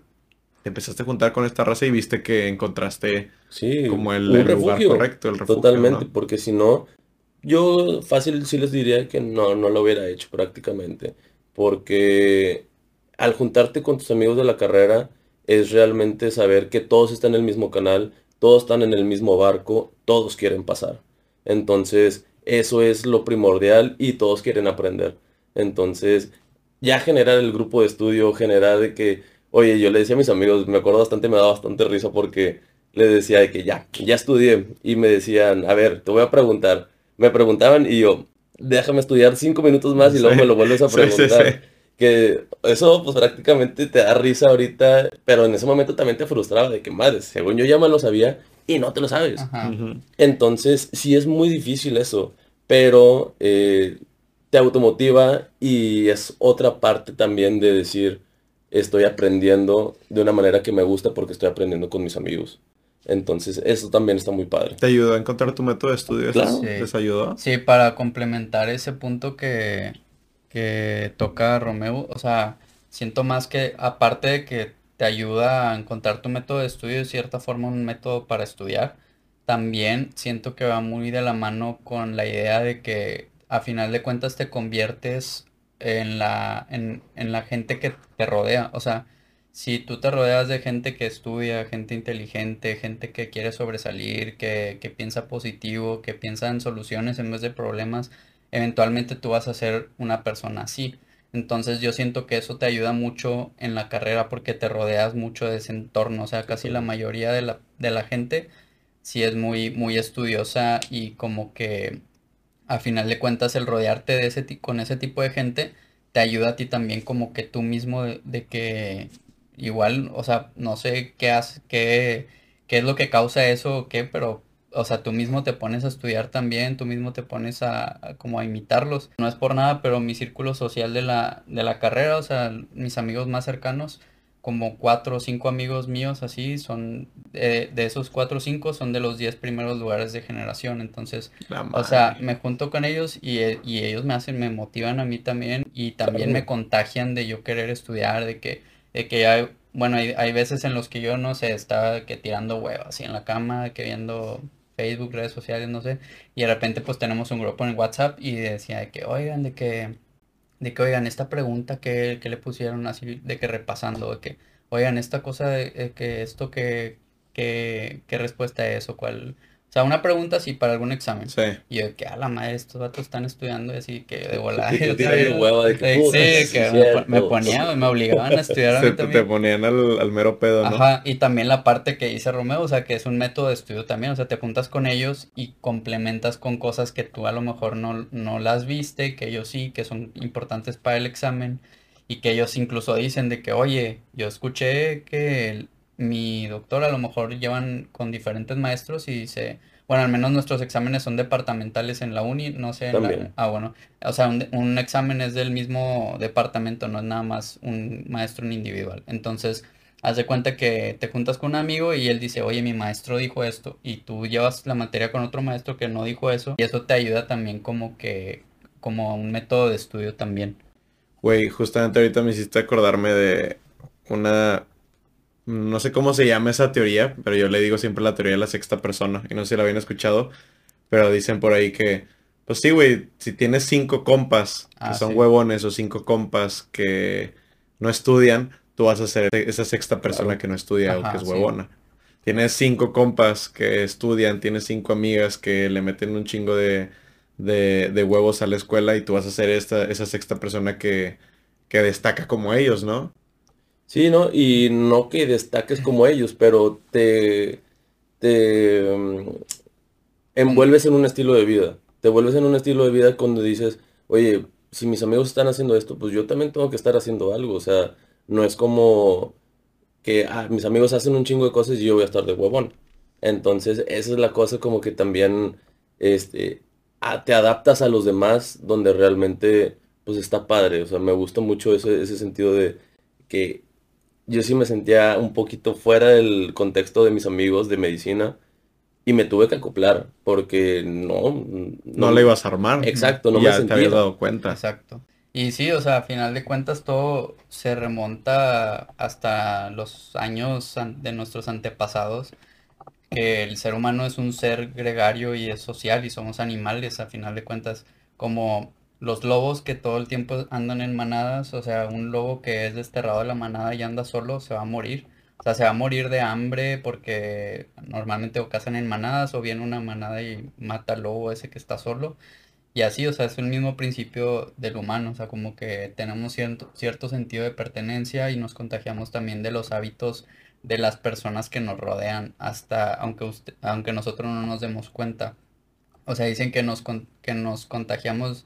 Te empezaste a juntar con esta raza y viste que encontraste Sí, como el, lugar refugio, correcto, el refugio, Totalmente, ¿no? porque si no, yo fácil sí les diría que no, no lo hubiera hecho prácticamente, porque al juntarte con tus amigos de la carrera es realmente saber que todos están en el mismo canal, todos están en el mismo barco, todos quieren pasar. Entonces, eso es lo primordial y todos quieren aprender. Entonces, ya generar el grupo de estudio, generar de que, oye, yo le decía a mis amigos, me acuerdo bastante, me daba bastante risa porque le decía de que ya, ya estudié y me decían, a ver, te voy a preguntar. Me preguntaban y yo, déjame estudiar cinco minutos más y luego me lo vuelves a sí, sí, preguntar. sí. Que eso pues prácticamente te da risa ahorita, pero en ese momento también te frustraba de que, madre, según yo ya me lo sabía y no te lo sabes. Ajá. Entonces, sí es muy difícil eso, pero eh, te automotiva y es otra parte también de decir, estoy aprendiendo de una manera que me gusta porque estoy aprendiendo con mis amigos. Entonces, eso también está muy padre. ¿Te ayudó a encontrar tu método de estudio? Claro. ¿Eso Sí. ¿Les ayudó? Sí, para complementar ese punto que, que toca Romeo, o sea, siento más que aparte de que te ayuda a encontrar tu método de estudio, de cierta forma un método para estudiar, también siento que va muy de la mano con la idea de que a final de cuentas te conviertes en la, en, en la gente que te rodea, o sea, si tú te rodeas de gente que estudia, gente inteligente, gente que quiere sobresalir, que, que piensa positivo, que piensa en soluciones en vez de problemas, eventualmente tú vas a ser una persona así. Entonces yo siento que eso te ayuda mucho en la carrera porque te rodeas mucho de ese entorno. O sea, casi la mayoría de la, de la gente sí es muy, muy estudiosa y como que a final de cuentas el rodearte de ese, con ese tipo de gente te ayuda a ti también como que tú mismo de, de que igual, o sea, no sé qué hace, qué, qué es lo que causa eso o qué, pero, o sea, tú mismo te pones a estudiar también, tú mismo te pones a, a como a imitarlos. No es por nada, pero mi círculo social de la, de la carrera, o sea, mis amigos más cercanos, como cuatro o cinco amigos míos así, son, eh, de esos cuatro o cinco son de los diez primeros lugares de generación, entonces... O sea, me junto con ellos y, e- y ellos me hacen, me motivan a mí también y también me contagian de yo querer estudiar, de que, de que hay, bueno, hay, hay veces en los que yo, no sé, estaba que tirando huevos así en la cama, que viendo Facebook, redes sociales, no sé, y de repente pues tenemos un grupo en WhatsApp y decía de que, oigan, de que, de que, oigan, esta pregunta que, que le pusieron así, de que repasando, de que, oigan, esta cosa de, de que esto que, que, qué respuesta es o cuál, O sea, una pregunta así para algún examen. Sí. Y yo, que a la madre, estos vatos están estudiando y así que de volada. Y tú yo tiras el también- huevo de que, Sí, puta, sí, sí, que me, me ponía, me obligaban a estudiar a Se- te, ponían al, al mero pedo, ¿no? Ajá, y también la parte que dice Romeo, o sea, que es un método de estudio también, o sea, te juntas con ellos y complementas con cosas que tú a lo mejor no, no las viste, que ellos sí, que son importantes para el examen, y que ellos incluso dicen de que, oye, yo escuché que el- mi doctor a lo mejor llevan con diferentes maestros y dice, bueno, al menos nuestros exámenes son departamentales en la uni, no sé, en la- ah, bueno, o sea, un, un examen es del mismo departamento, no es nada más un maestro en individual, entonces... Haz de cuenta que te juntas con un amigo y él dice, oye, mi maestro dijo esto, y tú llevas la materia con otro maestro que no dijo eso, y eso te ayuda también como que, como un método de estudio también. Güey, justamente ahorita me hiciste acordarme de una... No sé cómo se llama esa teoría, pero yo le digo siempre la teoría de la sexta persona. Y no sé si la habían escuchado, pero dicen por ahí que... Pues sí, güey, si tienes cinco compas que Ah, son sí. huevones o cinco compas que no estudian, tú vas a ser esa sexta persona Claro. que no estudia o Ajá, que es sí. huevona. Tienes cinco compas que estudian, tienes cinco amigas que le meten un chingo de, de, de huevos a la escuela y tú vas a ser esta, esa sexta persona que, que destaca como ellos, ¿no? Sí, ¿no? Y no que destaques como ellos, pero te, te mm, envuelves en un estilo de vida. Te vuelves en un estilo de vida cuando dices, oye, si mis amigos están haciendo esto, pues yo también tengo que estar haciendo algo. O sea, no es como que ah, mis amigos hacen un chingo de cosas y yo voy a estar de huevón. Entonces, esa es la cosa como que también este, te adaptas a los demás donde realmente pues está padre. O sea, me gusta mucho ese, ese sentido de que yo sí me sentía un poquito fuera del contexto de mis amigos de medicina y me tuve que acoplar porque no, No la ibas a armar. Exacto, no Y me ya te sentía. habías dado cuenta. Exacto. Y sí, o sea, a final de cuentas todo se remonta hasta los años de nuestros antepasados, que el ser humano es un ser gregario y es social y somos animales, a final de cuentas, como los lobos que todo el tiempo andan en manadas, o sea, un lobo que es desterrado de la manada y anda solo, se va a morir. O sea, se va a morir de hambre porque normalmente o cazan en manadas o viene una manada y mata al lobo ese que está solo. Y así, o sea, es el mismo principio del humano, o sea, como que tenemos cierto, cierto sentido de pertenencia y nos contagiamos también de los hábitos de las personas que nos rodean, hasta aunque usted- aunque nosotros no nos demos cuenta. O sea, dicen que nos, que nos contagiamos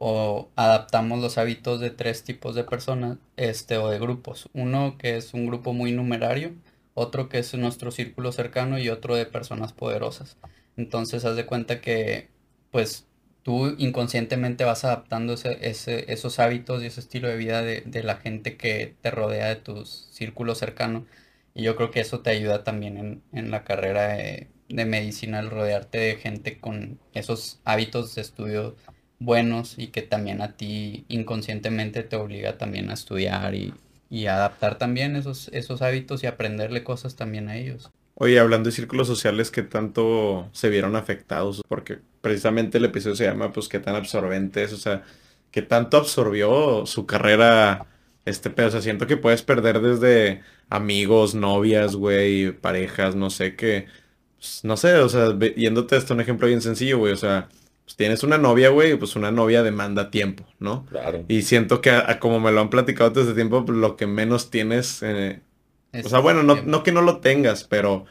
o adaptamos los hábitos de tres tipos de personas, este, o de grupos. Uno que es un grupo muy numerario, otro que es nuestro círculo cercano y otro de personas poderosas. Entonces, haz de cuenta que, pues, tú inconscientemente vas adaptando ese, ese- esos hábitos y ese estilo de vida de, de la gente que te rodea de tu círculo cercano. Y yo creo que eso te ayuda también en, en la carrera de, de medicina, el rodearte de gente con esos hábitos de estudio buenos y que también a ti inconscientemente te obliga también a estudiar y, y a adaptar también esos, esos hábitos y aprenderle cosas también a ellos. Oye, hablando de círculos sociales, ¿qué tanto se vieron afectados? Porque precisamente el episodio se llama, pues, ¿qué tan absorbente es? O sea, ¿qué tanto absorbió su carrera este pedo? O sea, siento que puedes perder desde amigos, novias, güey, parejas, no sé, qué pues, no sé, o sea, yéndote hasta un ejemplo bien sencillo, güey, o sea, pues tienes una novia, güey, pues una novia demanda tiempo, ¿no? Claro. Y siento que, a- a como me lo han platicado desde tiempo, pues, lo que menos tienes eh, o sea, bueno, no, no que no lo tengas, pero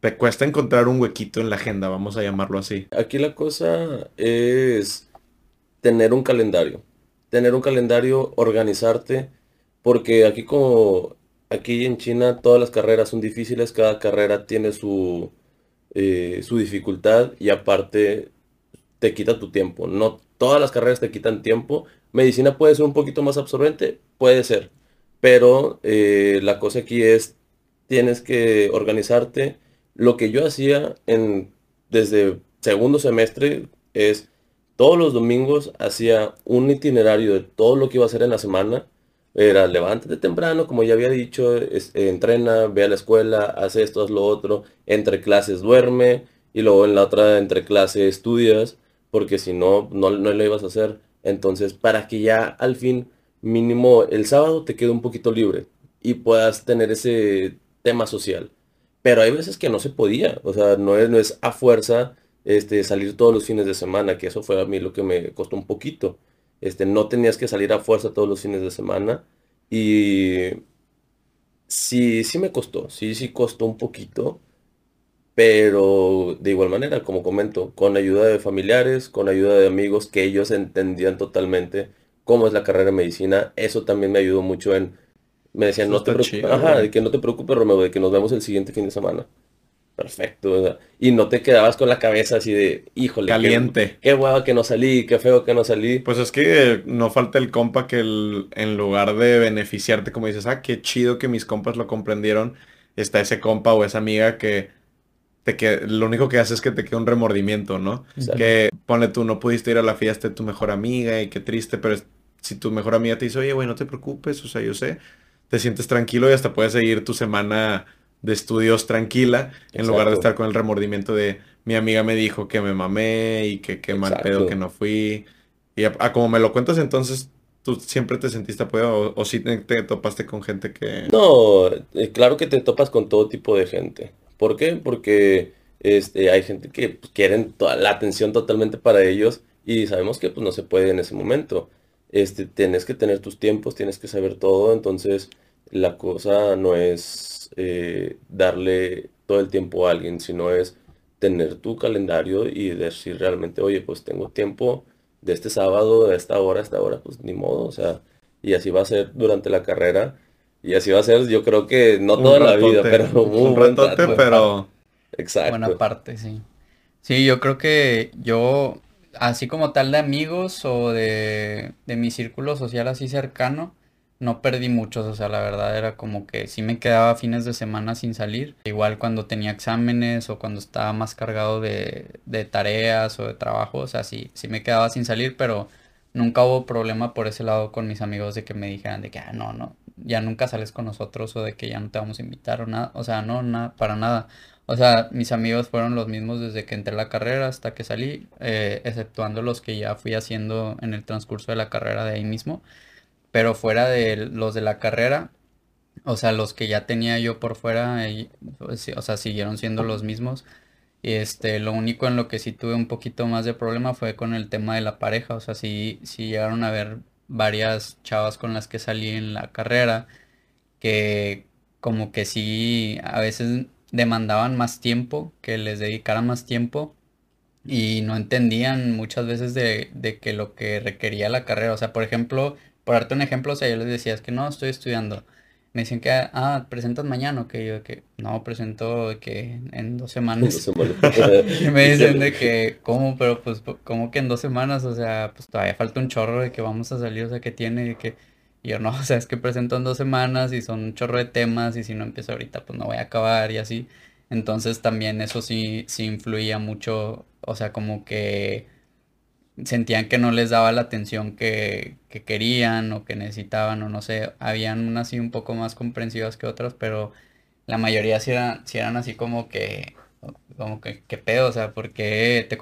te cuesta encontrar un huequito en la agenda, vamos a llamarlo así. Aquí la cosa es tener un calendario. Tener un calendario, organizarte, porque aquí como aquí en China todas las carreras son difíciles, cada carrera tiene su, eh, su dificultad y aparte te quita tu tiempo. No todas las carreras te quitan tiempo. Medicina puede ser un poquito más absorbente, puede ser, pero eh, la cosa aquí es tienes que organizarte. Lo que yo hacía en, desde segundo semestre es todos los domingos hacía un itinerario de todo lo que iba a hacer en la semana. Era levántate temprano, como ya había dicho, entrena, ve a la escuela, haz esto, haz lo otro, entre clases duerme y luego en la otra entre clase estudias, porque si no, no, lo ibas a hacer. Entonces, para que ya al fin, mínimo el sábado te quede un poquito libre y puedas tener ese tema social. pero hay veces que no se podía, o sea, no es, no es a fuerza este, salir todos los fines de semana, que eso fue a mí lo que me costó un poquito. Este, no tenías que salir a fuerza todos los fines de semana y sí, sí me costó, sí, sí costó un poquito, pero de igual manera, como comento, con ayuda de familiares, con ayuda de amigos que ellos entendían totalmente cómo es la carrera de medicina, eso también me ayudó mucho en, me decían, no te preocupes, ajá, de que no te preocupes, Romeo, de que nos vemos el siguiente fin de semana. Perfecto, y no te quedabas con la cabeza así de, híjole. Caliente. Qué, qué que no salí, qué feo que no salí. Pues es que no falta el compa que en lugar de beneficiarte, como dices, ah, qué chido que mis compas lo comprendieron, está ese compa o esa amiga que, te que lo único que hace es que te queda un remordimiento, ¿no? Que pone tú, no pudiste ir a la fiesta de tu mejor amiga y qué triste, pero si tu mejor amiga te dice, oye, güey, no te preocupes, o sea, yo sé, te sientes tranquilo y hasta puedes seguir tu semana de estudios tranquila, en lugar de estar con el remordimiento de mi amiga me dijo que me mamé y que qué mal pedo que no fui. Y a, como me lo cuentas entonces, ¿tú siempre te sentiste apoyado o, si te, topaste con gente que...? No, eh, claro que te topas con todo tipo de gente. ¿Por qué? Porque este, hay gente que pues, quieren la atención totalmente para ellos y sabemos que pues, no se puede en ese momento. Este, tienes que tener tus tiempos, tienes que saber todo, entonces la cosa no es eh, darle todo el tiempo a alguien, sino es tener tu calendario y decir realmente, oye, pues tengo tiempo de este sábado, de esta hora, a esta hora, pues ni modo, o sea, y así va a ser durante la carrera. Y así va a ser, yo creo que no toda la vida, pero un, un pero... Exacto. Buena parte, sí. Sí, yo creo que yo, así como tal de amigos o de, de mi círculo social así cercano, no perdí muchos, o sea, la verdad era como que sí me quedaba fines de semana sin salir. Igual cuando tenía exámenes o cuando estaba más cargado de, de tareas o de trabajo, o sea, sí, sí me quedaba sin salir, pero nunca hubo problema por ese lado con mis amigos de que me dijeran de que, ah, no, no, ya nunca sales con nosotros o de que ya no te vamos a invitar o nada, o sea, no, nada, para nada. O sea, mis amigos fueron los mismos desde que entré a la carrera hasta que salí, eh, exceptuando los que ya fui haciendo en el transcurso de la carrera de ahí mismo. Pero fuera de los de la carrera, o sea, los que ya tenía yo por fuera, pues, o sea, siguieron siendo los mismos. Y este, lo único en lo que sí tuve un poquito más de problema fue con el tema de la pareja. O sea, sí, sí llegaron a ver varias chavas con las que salí en la carrera que como que sí a veces demandaban más tiempo, que les dedicaran más tiempo y no entendían muchas veces de, de que lo que requería la carrera. O sea, por ejemplo, por darte un ejemplo, o sea, yo les decía, es que no, estoy estudiando. Me dicen que, ah, presentas mañana, que yo que no, presento que en dos semanas. y me dicen de que, ¿cómo? Pero pues, ¿cómo que en dos semanas? O sea, pues todavía falta un chorro de que vamos a salir, o sea, que tiene, y que... Y yo no, o sea, es que presento en dos semanas y son un chorro de temas y si no empiezo ahorita, pues no voy a acabar y así. Entonces también eso sí, sí influía mucho, o sea, como que sentían que no les daba la atención que, querían o que necesitaban o no sé, habían unas así un poco más comprensivas que otras, pero la mayoría sí eran, eran así como que, como que, ¿qué pedo? O sea, ¿por qué te,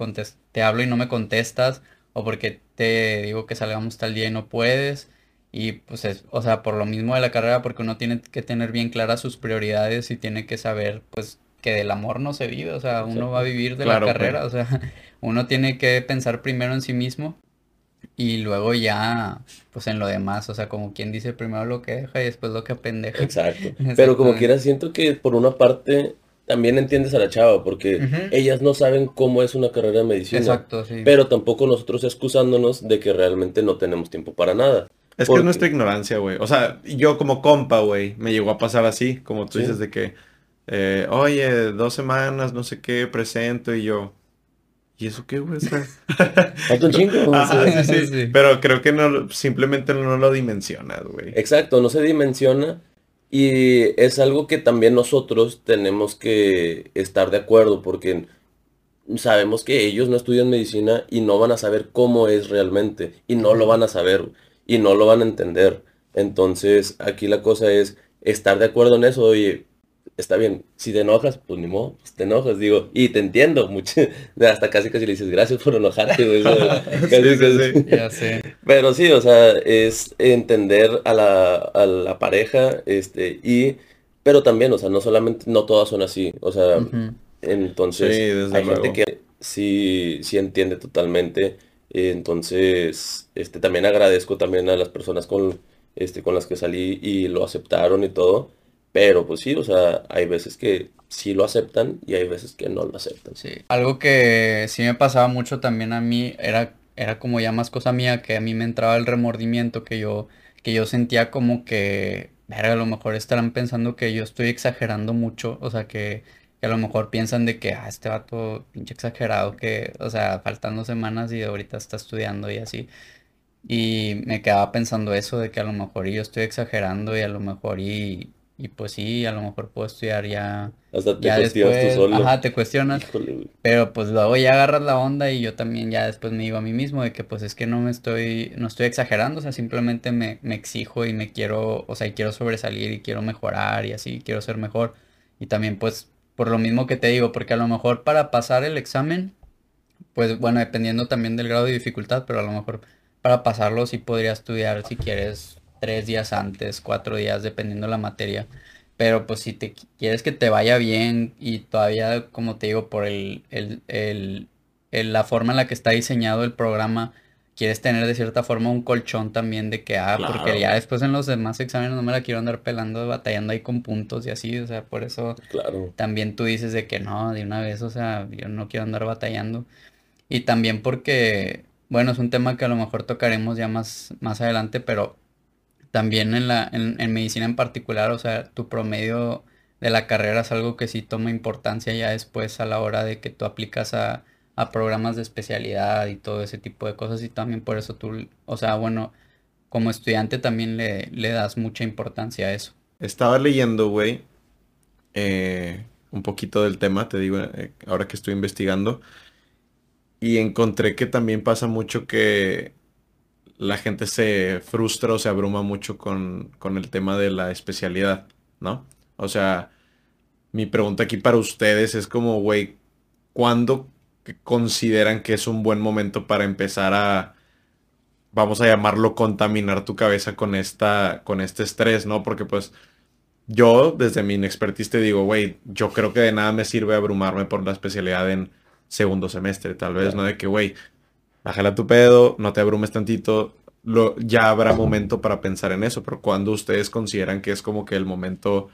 te hablo y no me contestas? ¿O porque te digo que salgamos tal día y no puedes? Y pues es, o sea, por lo mismo de la carrera, porque uno tiene que tener bien claras sus prioridades y tiene que saber, pues, que del amor no se vive, o sea, uno va a vivir de la carrera, o sea, uno tiene que pensar primero en sí mismo y luego ya, pues en lo demás, o sea, como quien dice primero lo que deja y después lo que pendeja. Exacto. Pero como quiera, siento que por una parte también entiendes a la chava, porque ellas no saben cómo es una carrera de medicina. Exacto, sí. Pero tampoco nosotros excusándonos de que realmente no tenemos tiempo para nada. Es que es nuestra ignorancia, güey. O sea, yo como compa, güey, me llegó a pasar así, como tú dices, de que eh, oye, dos semanas, no sé qué, presento y yo. ¿Y eso qué, güey? un chingo. sí, sí, Pero creo que no, simplemente no lo dimensionas, güey. Exacto, no se dimensiona. Y es algo que también nosotros tenemos que estar de acuerdo porque sabemos que ellos no estudian medicina y no van a saber cómo es realmente. Y no lo van a saber y no lo van a entender. Entonces, aquí la cosa es estar de acuerdo en eso. Oye, está bien, si te enojas, pues ni modo, pues te enojas, digo, y te entiendo mucho, hasta casi casi le dices, gracias por enojarte, güey. Pero sí, o sea, es entender a la, a la pareja, este, y Pero también, o sea, no solamente, no todas son así. O sea, entonces hay gente que sí, sí entiende totalmente. Entonces, este, también agradezco también a las personas con, este, con las que salí y lo aceptaron y todo. Pero pues sí, o sea, hay veces que sí lo aceptan y hay veces que no lo aceptan. Sí, algo que sí me pasaba mucho también a mí era, era como ya más cosa mía, que a mí me entraba el remordimiento, que yo, que yo sentía como que, a lo mejor estarán pensando que yo estoy exagerando mucho, o sea, que, que a lo mejor piensan de que, ah, este vato pinche exagerado, que, o sea, faltando semanas y ahorita está estudiando y así. Y me quedaba pensando eso, de que a lo mejor yo estoy exagerando y a lo mejor y y pues sí, a lo mejor puedo estudiar ya. Hasta te cuestionas tú solo. Ajá, te cuestionas. pero pues luego ya agarras la onda y yo también ya después me digo a mí mismo de que pues es que no me estoy, no estoy exagerando, o sea, simplemente me, me exijo y me quiero, o sea, y quiero sobresalir y quiero mejorar y así, quiero ser mejor. Y también pues por lo mismo que te digo, porque a lo mejor para pasar el examen, pues bueno, dependiendo también del grado de dificultad, pero a lo mejor para pasarlo sí podría estudiar si quieres tres días antes, cuatro días, dependiendo la materia. Pero pues si te quieres que te vaya bien y todavía, como te digo, por el, el, la forma en la que está diseñado el programa, quieres tener de cierta forma un colchón también de que, ah, porque ya después en los demás exámenes no me la quiero andar pelando, batallando ahí con puntos y así, o sea, por eso claro. también tú dices de que no, de una vez, o sea, yo no quiero andar batallando. Y también porque, bueno, es un tema que a lo mejor tocaremos ya más, más adelante, pero también en, la, en, medicina en particular, o sea, tu promedio de la carrera es algo que sí toma importancia ya después a la hora de que tú aplicas a, programas de especialidad y todo ese tipo de cosas y también por eso tú, o sea, bueno, como estudiante también le, le das mucha importancia a eso. Estaba leyendo, güey, eh, un poquito del tema, te digo, eh, ahora que estoy investigando, y encontré que también pasa mucho que la gente se frustra o se abruma mucho con, el tema de la especialidad, ¿no? O sea, mi pregunta aquí para ustedes es como, güey, ¿cuándo consideran que es un buen momento para empezar a, vamos a llamarlo, contaminar tu cabeza con, esta, con este estrés, ¿no? Porque pues yo, desde mi inexpertise, te digo, güey, yo creo que de nada me sirve abrumarme por la especialidad en segundo semestre, tal vez, ¿no? De que, güey, bájala tu pedo, no te abrumes tantito, lo, ya habrá momento para pensar en eso, pero cuando ustedes consideran que es como que el momento,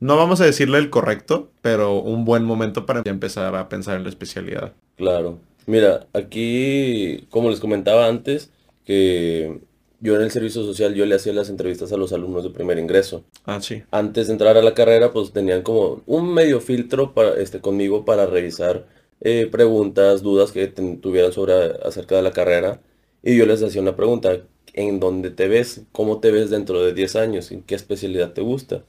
no vamos a decirle el correcto, pero un buen momento para empezar a pensar en la especialidad. Claro, mira, aquí, como les comentaba antes, que yo en el servicio social yo le hacía las entrevistas a los alumnos de primer ingreso. Ah, sí. Antes de entrar a la carrera, pues tenían como un medio filtro para, este, conmigo para revisar eh, preguntas, dudas que tuvieran sobre acerca de la carrera. Y yo les hacía una pregunta, ¿en dónde te ves? ¿Cómo te ves dentro de 10 años? ¿En qué especialidad te gusta?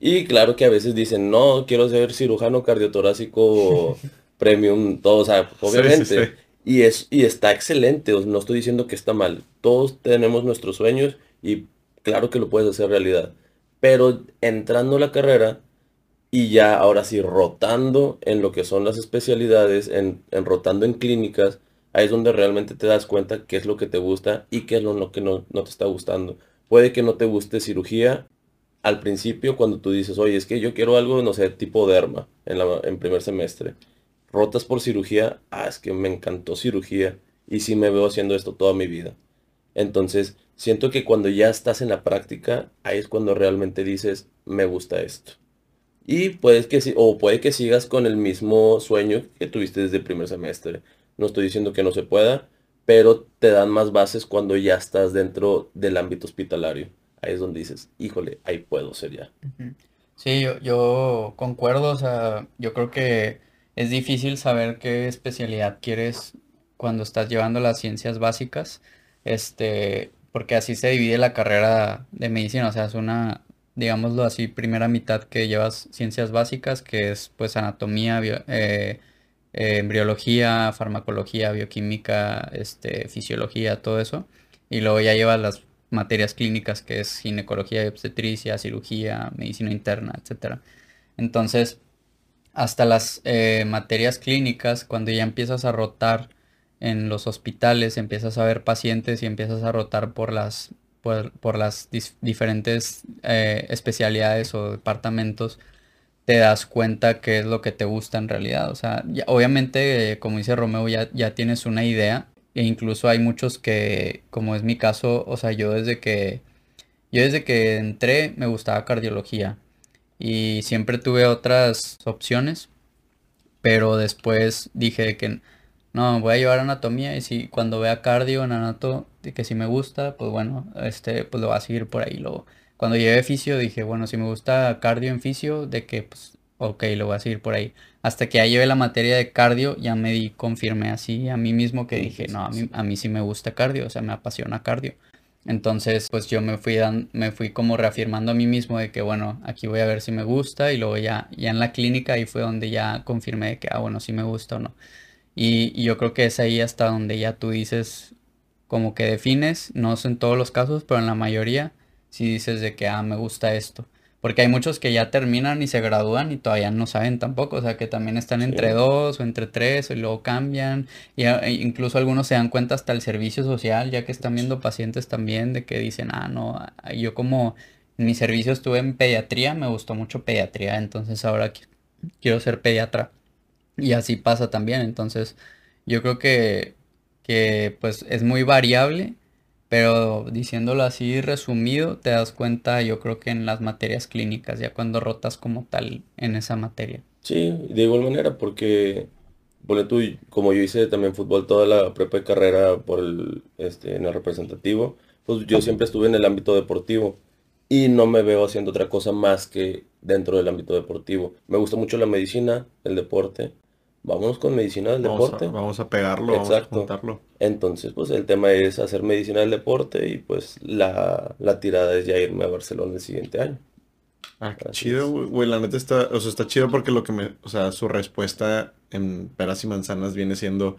Y claro que a veces dicen, no, quiero ser cirujano cardiotorácico premium, todo, o sea, obviamente. Y, es, y está excelente, no estoy diciendo que está mal. Todos tenemos nuestros sueños y claro que lo puedes hacer realidad. Pero entrando a la carrera, y ya ahora sí rotando en lo que son las especialidades, en, rotando en clínicas, ahí es donde realmente te das cuenta qué es lo que te gusta y qué es lo, que no, te está gustando. Puede que no te guste cirugía al principio cuando tú dices, oye, es que yo quiero algo, no sé, tipo derma en, en primer semestre. Rotas por cirugía, ah, es que me encantó cirugía y sí me veo haciendo esto toda mi vida. Entonces, siento que cuando ya estás en la práctica, ahí es cuando realmente dices, me gusta esto. Y puedes que o puede que sigas con el mismo sueño que tuviste desde el primer semestre. No estoy diciendo que no se pueda, pero te dan más bases cuando ya estás dentro del ámbito hospitalario. Ahí es donde dices, híjole, ahí puedo ser ya. Sí, yo, yo concuerdo, o sea, yo creo que es difícil saber qué especialidad quieres cuando estás llevando las ciencias básicas, este, porque así se divide la carrera de medicina, o sea, es una, digámoslo así, primera mitad que llevas ciencias básicas, que es pues anatomía, eh, eh, embriología, farmacología, bioquímica, este, fisiología, todo eso. Y luego ya llevas las materias clínicas, que es ginecología y obstetricia, cirugía, medicina interna, etc. Entonces, hasta las eh, materias clínicas, cuando ya empiezas a rotar en los hospitales, empiezas a ver pacientes y empiezas a rotar por las por, las diferentes eh, especialidades o departamentos, te das cuenta qué es lo que te gusta en realidad. O sea, obviamente, eh, como dice Romeo, ya, ya tienes una idea. E incluso hay muchos que, como es mi caso, o sea, yo desde que, yo desde que entré me gustaba cardiología. Y siempre tuve otras opciones. Pero después dije que no, voy a llevar anatomía y si cuando vea cardio en anato, que si me gusta, pues bueno, este, pues lo voy a seguir por ahí. Luego, cuando llevé fisio dije, bueno, si me gusta cardio en fisio, de que pues, ok, lo voy a seguir por ahí. Hasta que ya llevé la materia de cardio, ya me di, confirmé así a mí mismo que dije, no, a mí, a mí sí me gusta cardio, o sea, me apasiona cardio. Entonces, pues yo me fui, dan, me fui como reafirmando a mí mismo de que, bueno, aquí voy a ver si me gusta y luego ya, ya en la clínica ahí fue donde ya confirmé de que, ah, bueno, si me gusta o no. Y, yo creo que es ahí hasta donde ya tú dices, como que defines, no en todos los casos, pero en la mayoría, si dices de que, ah, me gusta esto. Porque hay muchos que ya terminan y se gradúan y todavía no saben tampoco, o sea que también están entre dos o entre tres y luego cambian. Y e incluso algunos se dan cuenta hasta el servicio social, ya que están viendo pacientes también, de que dicen, ah, no, yo como en mi servicio estuve en pediatría, me gustó mucho pediatría, entonces ahora quiero ser pediatra. Y así pasa también. Entonces, yo creo que, que pues es muy variable, pero diciéndolo así resumido, te das cuenta, yo creo que en las materias clínicas, ya cuando rotas como tal en esa materia. Sí, de igual manera, porque bueno, tú, como yo hice también fútbol toda la prepa de carrera por el, este, en el representativo, pues yo siempre estuve en el ámbito deportivo y no me veo haciendo otra cosa más que dentro del ámbito deportivo. Me gusta mucho la medicina, el deporte vámonos con medicina del deporte. vamos a pegarlo, vamos a juntarlo. Entonces, pues el tema es hacer medicina del deporte y pues la, tirada es ya irme a Barcelona el siguiente año. Ah, qué chido, güey, la neta está, o sea, está chido porque lo que me, o sea, su respuesta en peras y manzanas viene siendo,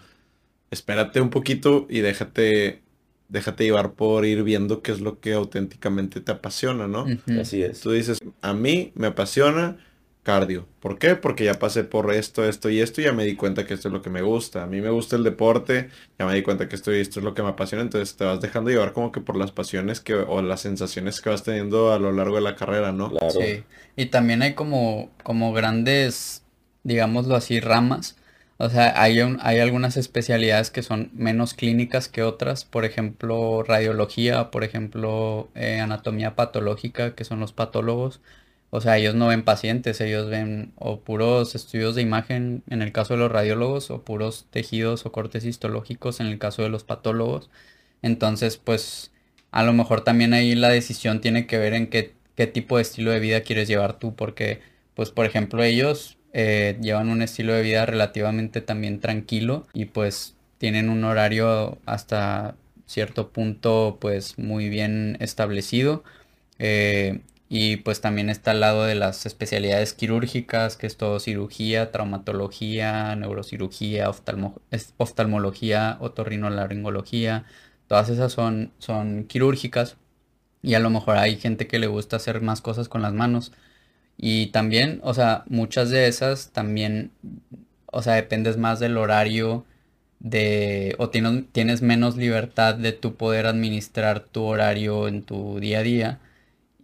espérate un poquito y déjate, déjate llevar por ir viendo qué es lo que auténticamente te apasiona, ¿no? Así es. Tú dices, a mí me apasiona cardio. ¿Por qué? Porque ya pasé por esto, esto y esto y ya me di cuenta que esto es lo que me gusta. A mí me gusta el deporte, ya me di cuenta que esto y esto es lo que me apasiona, entonces te vas dejando llevar como que por las pasiones que o las sensaciones que vas teniendo a lo largo de la carrera, ¿no? Claro. Sí. Y también hay como como grandes, digámoslo así, ramas. O sea, hay, hay algunas especialidades que son menos clínicas que otras, por ejemplo, radiología, por ejemplo, eh, anatomía patológica, que son los patólogos o sea, ellos no ven pacientes, ellos ven o puros estudios de imagen en el caso de los radiólogos o puros tejidos o cortes histológicos en el caso de los patólogos. Entonces, pues a lo mejor también ahí la decisión tiene que ver en qué, qué tipo de estilo de vida quieres llevar tú, porque, pues, por ejemplo, ellos eh, llevan un estilo de vida relativamente también tranquilo y pues tienen un horario hasta cierto punto pues muy bien establecido. Eh, y pues también está al lado de las especialidades quirúrgicas, que es todo cirugía, traumatología, neurocirugía, oftalmología, otorrinolaringología. Todas esas son, son quirúrgicas. Y a lo mejor hay gente que le gusta hacer más cosas con las manos. Y también, o sea, muchas de esas también, o sea, dependes más del horario de, o tienes, tienes menos libertad de tu poder administrar tu horario en tu día a día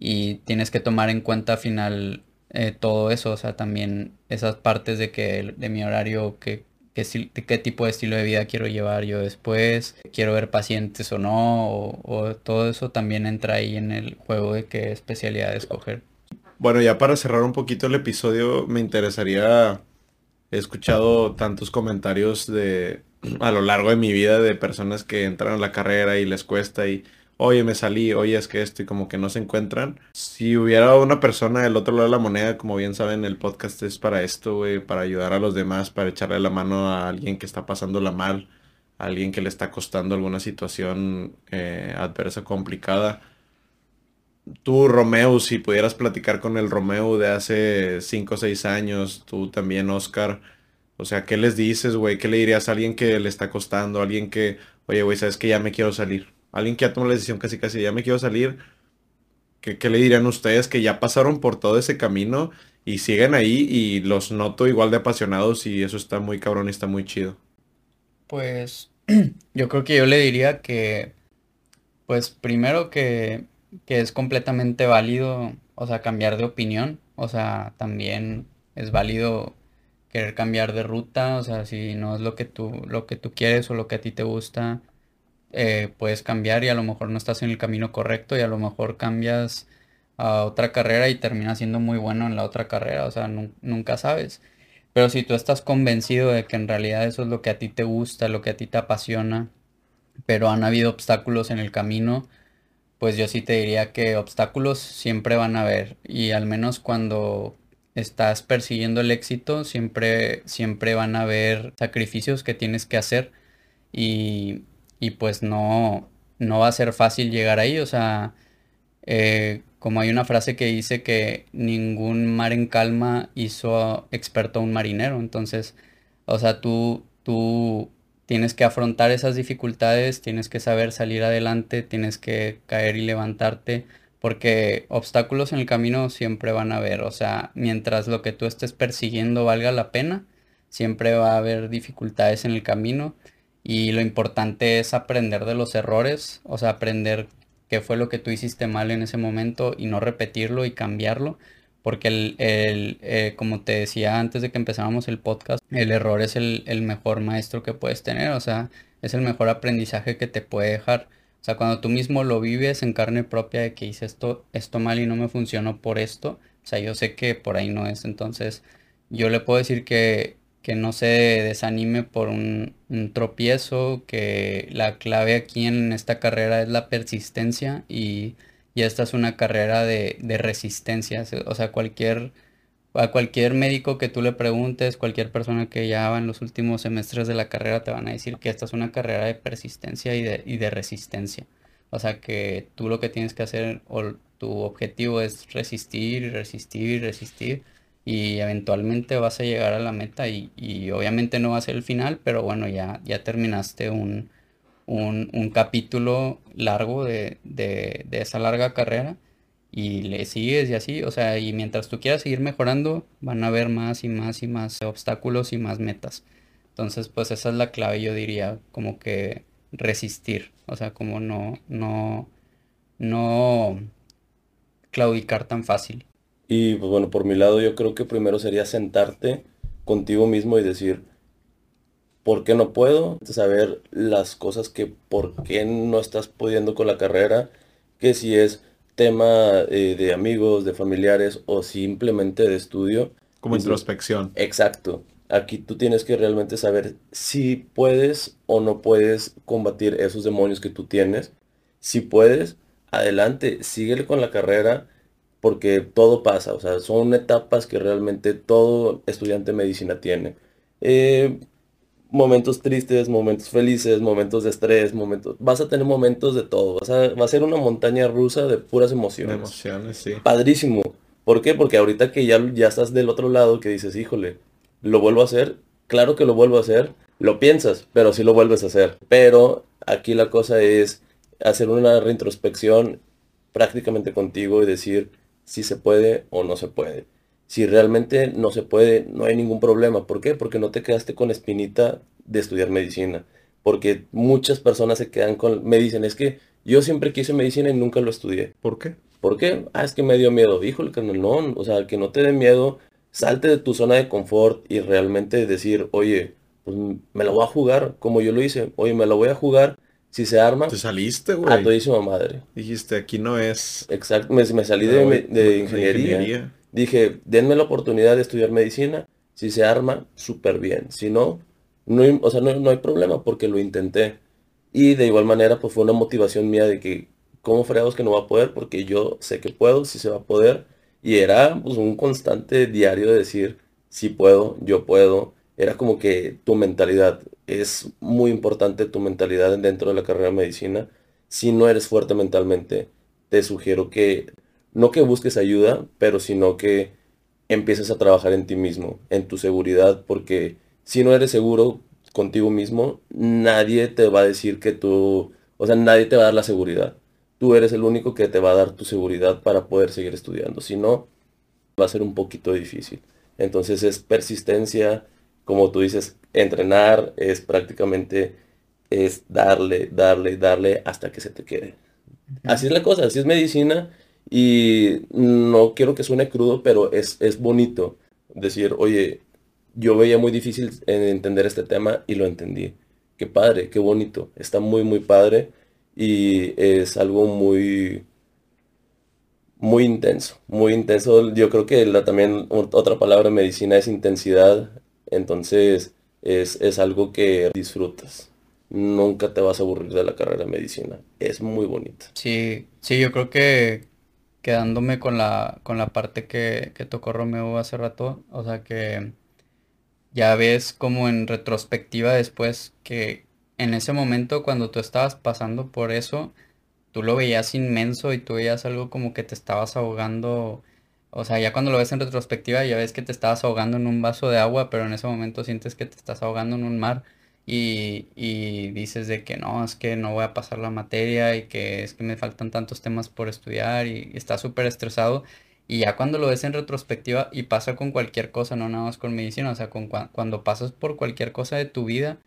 y tienes que tomar en cuenta al final eh, todo eso, o sea, también esas partes de que de mi horario, que, qué tipo de estilo de vida quiero llevar yo después, quiero ver pacientes o no, o, todo eso también entra ahí en el juego de qué especialidad escoger. Bueno, ya para cerrar un poquito el episodio, me interesaría, he escuchado tantos comentarios de a lo largo de mi vida de personas que entran a la carrera y les cuesta y oye, me salí, oye, es que esto y como que no se encuentran. Si hubiera una persona del otro lado de la moneda, como bien saben, el podcast es para esto, güey, para ayudar a los demás, para echarle la mano a alguien que está pasándola mal, a alguien que le está costando alguna situación eh, adversa, complicada. Tú, Romeo, si pudieras platicar con el Romeo de hace 5 o 6 años, tú también, Oscar, o sea, ¿qué les dices, güey? ¿Qué le dirías a alguien que le está costando? A alguien que, oye, güey, sabes que ya me quiero salir alguien que ya tomó la decisión casi casi, ya me quiero salir, ¿qué, le dirían ustedes que ya pasaron por todo ese camino y siguen ahí y los noto igual de apasionados y eso está muy cabrón y está muy chido? Pues yo creo que yo le diría que Pues primero que, que es completamente válido, o sea, cambiar de opinión, o sea, también es válido querer cambiar de ruta, o sea, si no es lo que tú, lo que tú quieres o lo que a ti te gusta, eh, puedes cambiar y a lo mejor no estás en el camino correcto y a lo mejor cambias a otra carrera y terminas siendo muy bueno en la otra carrera, o sea, nunca sabes. Pero si tú estás convencido de que en realidad eso es lo que a ti te gusta, lo que a ti te apasiona, pero han habido obstáculos en el camino, pues yo sí te diría que obstáculos siempre van a haber y al menos cuando estás persiguiendo el éxito siempre siempre van a haber sacrificios que tienes que hacer y, y pues no no va a ser fácil llegar ahí, o sea, eh, como hay una frase que dice que ningún mar en calma hizo experto a un marinero. Entonces, o sea, tú, tú tienes que afrontar esas dificultades, tienes que saber salir adelante, tienes que caer y levantarte, porque obstáculos en el camino siempre van a haber. O sea, mientras lo que tú estés persiguiendo valga la pena, siempre va a haber dificultades en el camino. Y lo importante es aprender de los errores, o sea, aprender qué fue lo que tú hiciste mal en ese momento y no repetirlo y cambiarlo. Porque el, eh, como te decía antes de que empezáramos el podcast, el error es el, mejor maestro que puedes tener, o sea, es el mejor aprendizaje que te puede dejar. O sea, cuando tú mismo lo vives en carne propia de que hice esto, esto mal y no me funcionó por esto, o sea, yo sé que por ahí no es. Entonces, yo le puedo decir que que no se desanime por un, tropiezo, que la clave aquí en esta carrera es la persistencia y, esta es una carrera de, resistencia. O sea, cualquier, a cualquier médico que tú le preguntes, cualquier persona que ya va en los últimos semestres de la carrera te van a decir que esta es una carrera de persistencia y de, y de resistencia. O sea que tú lo que tienes que hacer o tu objetivo es resistir resistir resistir y eventualmente vas a llegar a la meta y, obviamente no va a ser el final, pero bueno, ya, ya terminaste un, capítulo largo de, esa larga carrera y le sigues y así, o sea, y mientras tú quieras seguir mejorando, van a haber más y más y más obstáculos y más metas. Entonces, pues esa es la clave, yo diría, como que resistir, o sea, como no, no, no claudicar tan fácil. Y pues bueno, por mi lado yo creo que primero sería sentarte contigo mismo y decir, ¿por qué no puedo? Saber las cosas que por qué no estás pudiendo con la carrera, que si es tema eh, de amigos, de familiares o simplemente de estudio. Como introspección. Exacto. Aquí tú tienes que realmente saber si puedes o no puedes combatir esos demonios que tú tienes. Si puedes, adelante, síguele con la carrera porque todo pasa, o sea, son etapas que realmente todo estudiante de medicina tiene. Eh, momentos tristes, momentos felices, momentos de estrés, momentos... Vas a tener momentos de todo, va a ser una montaña rusa de puras emociones. emociones, sí. Padrísimo. ¿Por qué? Porque ahorita que ya, ya estás del otro lado, que dices, híjole, ¿lo vuelvo a hacer? Claro que lo vuelvo a hacer. Lo piensas, pero sí lo vuelves a hacer. Pero aquí la cosa es hacer una reintrospección prácticamente contigo y decir, si se puede o no se puede. Si realmente no se puede, no hay ningún problema. ¿Por qué? Porque no te quedaste con espinita de estudiar medicina. Porque muchas personas se quedan con, me dicen, es que yo siempre quise medicina y nunca lo estudié. ¿Por qué? ¿Por qué? Ah, es que me dio miedo. Híjole, no, o sea, que no te dé miedo, salte de tu zona de confort y realmente decir, oye, pues me la voy a jugar como yo lo hice. Oye, me la voy a jugar si se arma. Te saliste, güey. A todísima madre. Dijiste, aquí no es. Exacto, me, salí de, ingeniería. Dije, denme la oportunidad de estudiar medicina. Si se arma, súper bien. Si no, no, o sea, no, hay problema porque lo intenté. Y de igual manera, pues fue una motivación mía de que, ¿cómo fregados que no va a poder? Porque yo sé que puedo, si se va a poder. Y era pues un constante diario de decir, si puedo, yo puedo. Era como que tu mentalidad, es muy importante tu mentalidad dentro de la carrera de medicina. Si no eres fuerte mentalmente, te sugiero que no que busques ayuda, pero sino que empieces a trabajar en ti mismo, en tu seguridad, porque si no eres seguro contigo mismo, nadie te va a decir que tú, o sea, nadie te va a dar la seguridad. Tú eres el único que te va a dar tu seguridad para poder seguir estudiando. Si no, va a ser un poquito difícil. Entonces es persistencia, como tú dices, entrenar es prácticamente es darle, darle, darle hasta que se te quede. Así es la cosa, así es medicina y no quiero que suene crudo, pero es, es bonito decir, oye, yo veía muy difícil entender este tema y lo entendí. Qué padre, qué bonito, está muy, muy padre y es algo muy, muy intenso, muy intenso. Yo creo que la, también otra palabra en medicina es intensidad, entonces es, es algo que disfrutas nunca te vas a aburrir de la carrera medicina. Es muy bonita. Sí, sí, yo creo que quedándome con la, con la parte que, que tocó Romeo hace rato, o sea que ya ves como en retrospectiva después que en ese momento cuando tú estabas pasando por eso, tú lo veías inmenso y tú veías algo como que te estabas ahogando. O sea, ya cuando lo ves en retrospectiva ya ves que te estabas ahogando en un vaso de agua, pero en ese momento sientes que te estás ahogando en un mar y, y, dices de que no, es que no voy a pasar la materia y que es que me faltan tantos temas por estudiar y, estás súper estresado. Y ya cuando lo ves en retrospectiva y pasa con cualquier cosa, no nada más con medicina, o sea, con, cuando pasas por cualquier cosa de tu vida,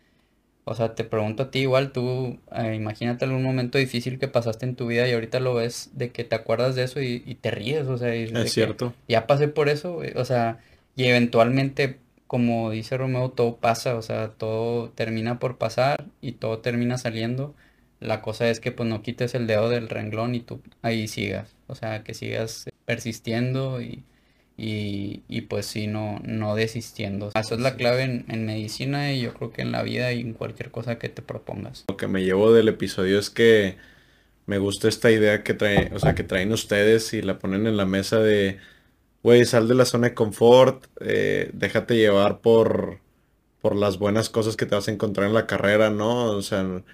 o sea, te pregunto a ti igual, tú eh, imagínate algún momento difícil que pasaste en tu vida y ahorita lo ves de que te acuerdas de eso y, te ríes, o sea, es cierto. Ya pasé por eso, o sea, y eventualmente como dice Romeo, todo pasa, o sea, todo termina por pasar y todo termina saliendo. La cosa es que pues no quites el dedo del renglón y tú ahí sigas, o sea, que sigas persistiendo y, y, pues sí, no, no desistiendo. Eso es la clave en, en, medicina y yo creo que en la vida y en cualquier cosa que te propongas. Lo que me llevo del episodio es que me gusta esta idea que trae, o sea, que traen ustedes y la ponen en la mesa de güey, sal de la zona de confort, eh, déjate llevar por, por las buenas cosas que te vas a encontrar en la carrera, ¿no? O sea,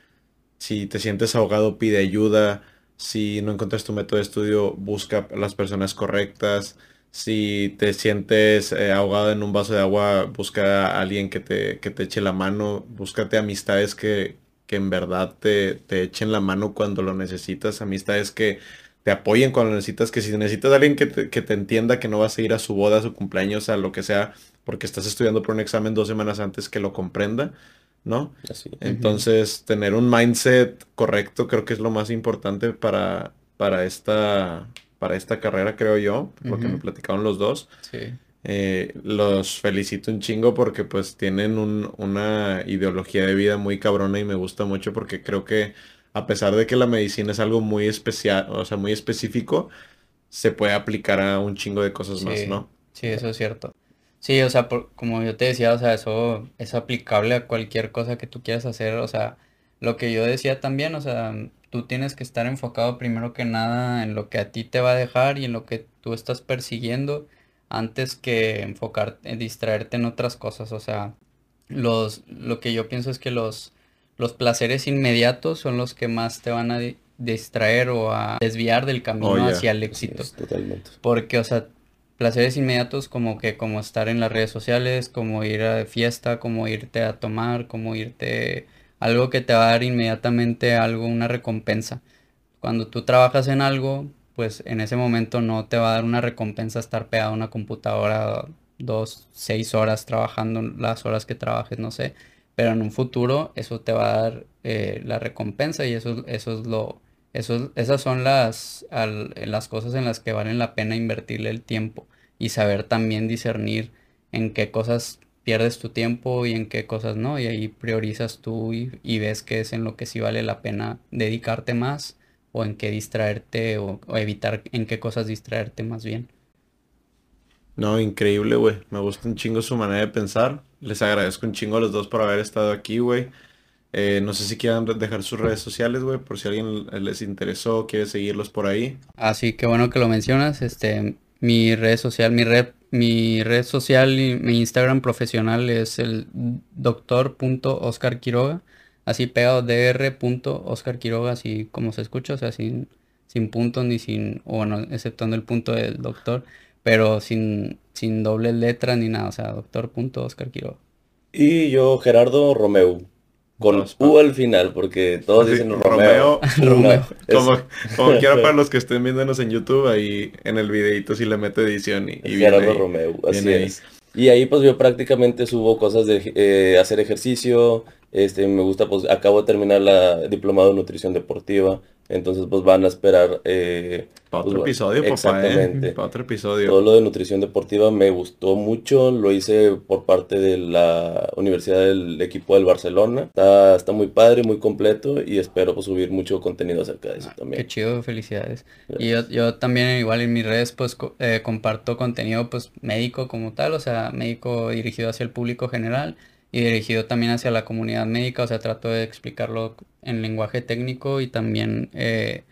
si te sientes ahogado, pide ayuda. Si no encuentras tu método de estudio, busca las personas correctas. Si te sientes eh, ahogado en un vaso de agua, busca a alguien que te, que te eche la mano. Búscate amistades que, que en verdad te, te echen la mano cuando lo necesitas. Amistades que te apoyen cuando necesitas, que si necesitas a alguien que te, entienda que no vas a ir a su boda, a su cumpleaños, a lo que sea, porque estás estudiando por un examen dos semanas antes, que lo comprenda, ¿no? Así. Entonces, tener un mindset correcto creo que es lo más importante para, para, esta, para esta carrera, creo yo, porque me platicaron los dos. Sí. Eh, los felicito un chingo porque pues tienen una ideología de vida muy cabrona y me gusta mucho porque creo que a pesar de que la medicina es algo muy especial, o sea, muy específico, se puede aplicar a un chingo de cosas más, ¿no? Sí, eso es cierto. Sí, o sea, como yo te decía, o sea, eso es aplicable a cualquier cosa que tú quieras hacer, o sea, lo que yo decía también, o sea, tú tienes que estar enfocado primero que nada en lo que a ti te va a dejar y en lo que tú estás persiguiendo antes que enfocarte, en distraerte en otras cosas, o sea, los, lo que yo pienso es que los, los placeres inmediatos son los que más te van a distraer o a desviar del camino oh, hacia el éxito. totalmente. Porque, o sea, placeres inmediatos como que como estar en las redes sociales, como ir a fiesta, como irte a tomar, como irte algo que te va a dar inmediatamente algo, una recompensa. Cuando tú trabajas en algo, pues en ese momento no te va a dar una recompensa estar pegado a una computadora dos, seis horas trabajando las horas que trabajes, no sé pero en un futuro eso te va a dar eh, la recompensa y eso, eso es lo, esas son las, las cosas en las que valen la pena invertirle el tiempo y saber también discernir en qué cosas pierdes tu tiempo y en qué cosas no, y ahí priorizas tú y, ves qué es en lo que sí vale la pena dedicarte más o en qué distraerte o, o evitar en qué cosas distraerte más bien. No, increíble, güey. Me gusta un chingo su manera de pensar. Les agradezco un chingo a los dos por haber estado aquí, güey. Eh, no sé si quieran dejar sus redes sociales, güey, por si alguien les interesó, quiere seguirlos por ahí. Así que bueno que lo mencionas. Este, mi red social, mi red, mi red social y mi Instagram profesional es el doctor.oscarquiroga. Así pegado dr.oscarquiroga, así como se escucha, o sea, sin, sin punto ni sin, bueno, exceptuando el punto del doctor pero sin, sin doble letra ni nada, o sea, doctor punto Oscar Quiroga. Y yo, Gerardo Romeo, con U al final, porque todos dicen Romeo. Romeo. Como, como quiera para los que estén viéndonos en YouTube, ahí en el videito si le meto edición y, y Gerardo Romeo, así es. Y ahí pues yo prácticamente subo cosas de eh, hacer ejercicio, este, me gusta, pues acabo de terminar la diplomado de nutrición deportiva, Entonces, pues van a esperar. Eh, Para pues, otro bueno, episodio, papá, ¿eh? Exactamente. Para otro episodio. Todo lo de nutrición deportiva me gustó mucho, lo hice por parte de la Universidad del equipo del Barcelona. Está, está muy padre, muy completo y espero pues, subir mucho contenido acerca de eso Ah, Qué también. chido, felicidades. Y yo, yo también igual en mis redes pues co- eh, comparto contenido pues médico como tal, o sea, médico dirigido hacia el público general y dirigido también hacia la comunidad médica, o sea, trato de explicarlo en lenguaje técnico y también eh,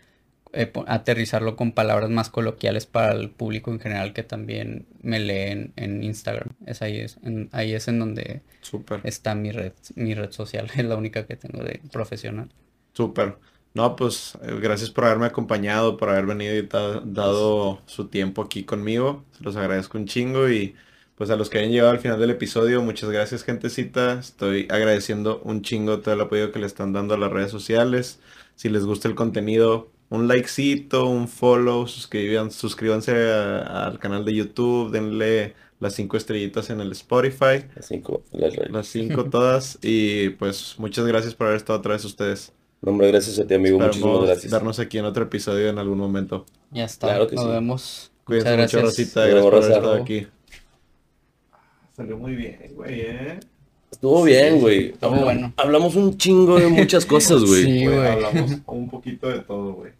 eh, aterrizarlo con palabras más coloquiales para el público en general que también me leen en Instagram. Es ahí es en, ahí es en donde Súper. está mi red, mi red social, es la única que tengo de profesional. Súper. No, pues eh, gracias por haberme acompañado, por haber venido y dado su tiempo aquí conmigo. Se los agradezco un chingo y pues a los que hayan llegado al final del episodio, muchas gracias, gentecita. Estoy agradeciendo un chingo todo el apoyo que le están dando a las redes sociales. Si les gusta el contenido, un likecito, un follow, suscriban, suscríbanse a- al canal de YouTube, denle las cinco estrellitas en el Spotify, Las cinco, las las cinco todas y pues muchas gracias por haber estado otra vez ustedes. No, hombre, gracias a ti, amigo. Muchísimas Esperamos gracias. darnos aquí en otro episodio en algún momento. Ya está, Claro que nos sí. vemos. Cuídense Muchas mucho. Rosita. Nos Gracias por vemos, haber estado aquí. Salió muy bien, güey, ¿eh? Estuvo bien, güey. estuvo Habla- bueno. Hablamos un chingo de muchas cosas, güey. Sí, güey. Hablamos un poquito de todo, güey.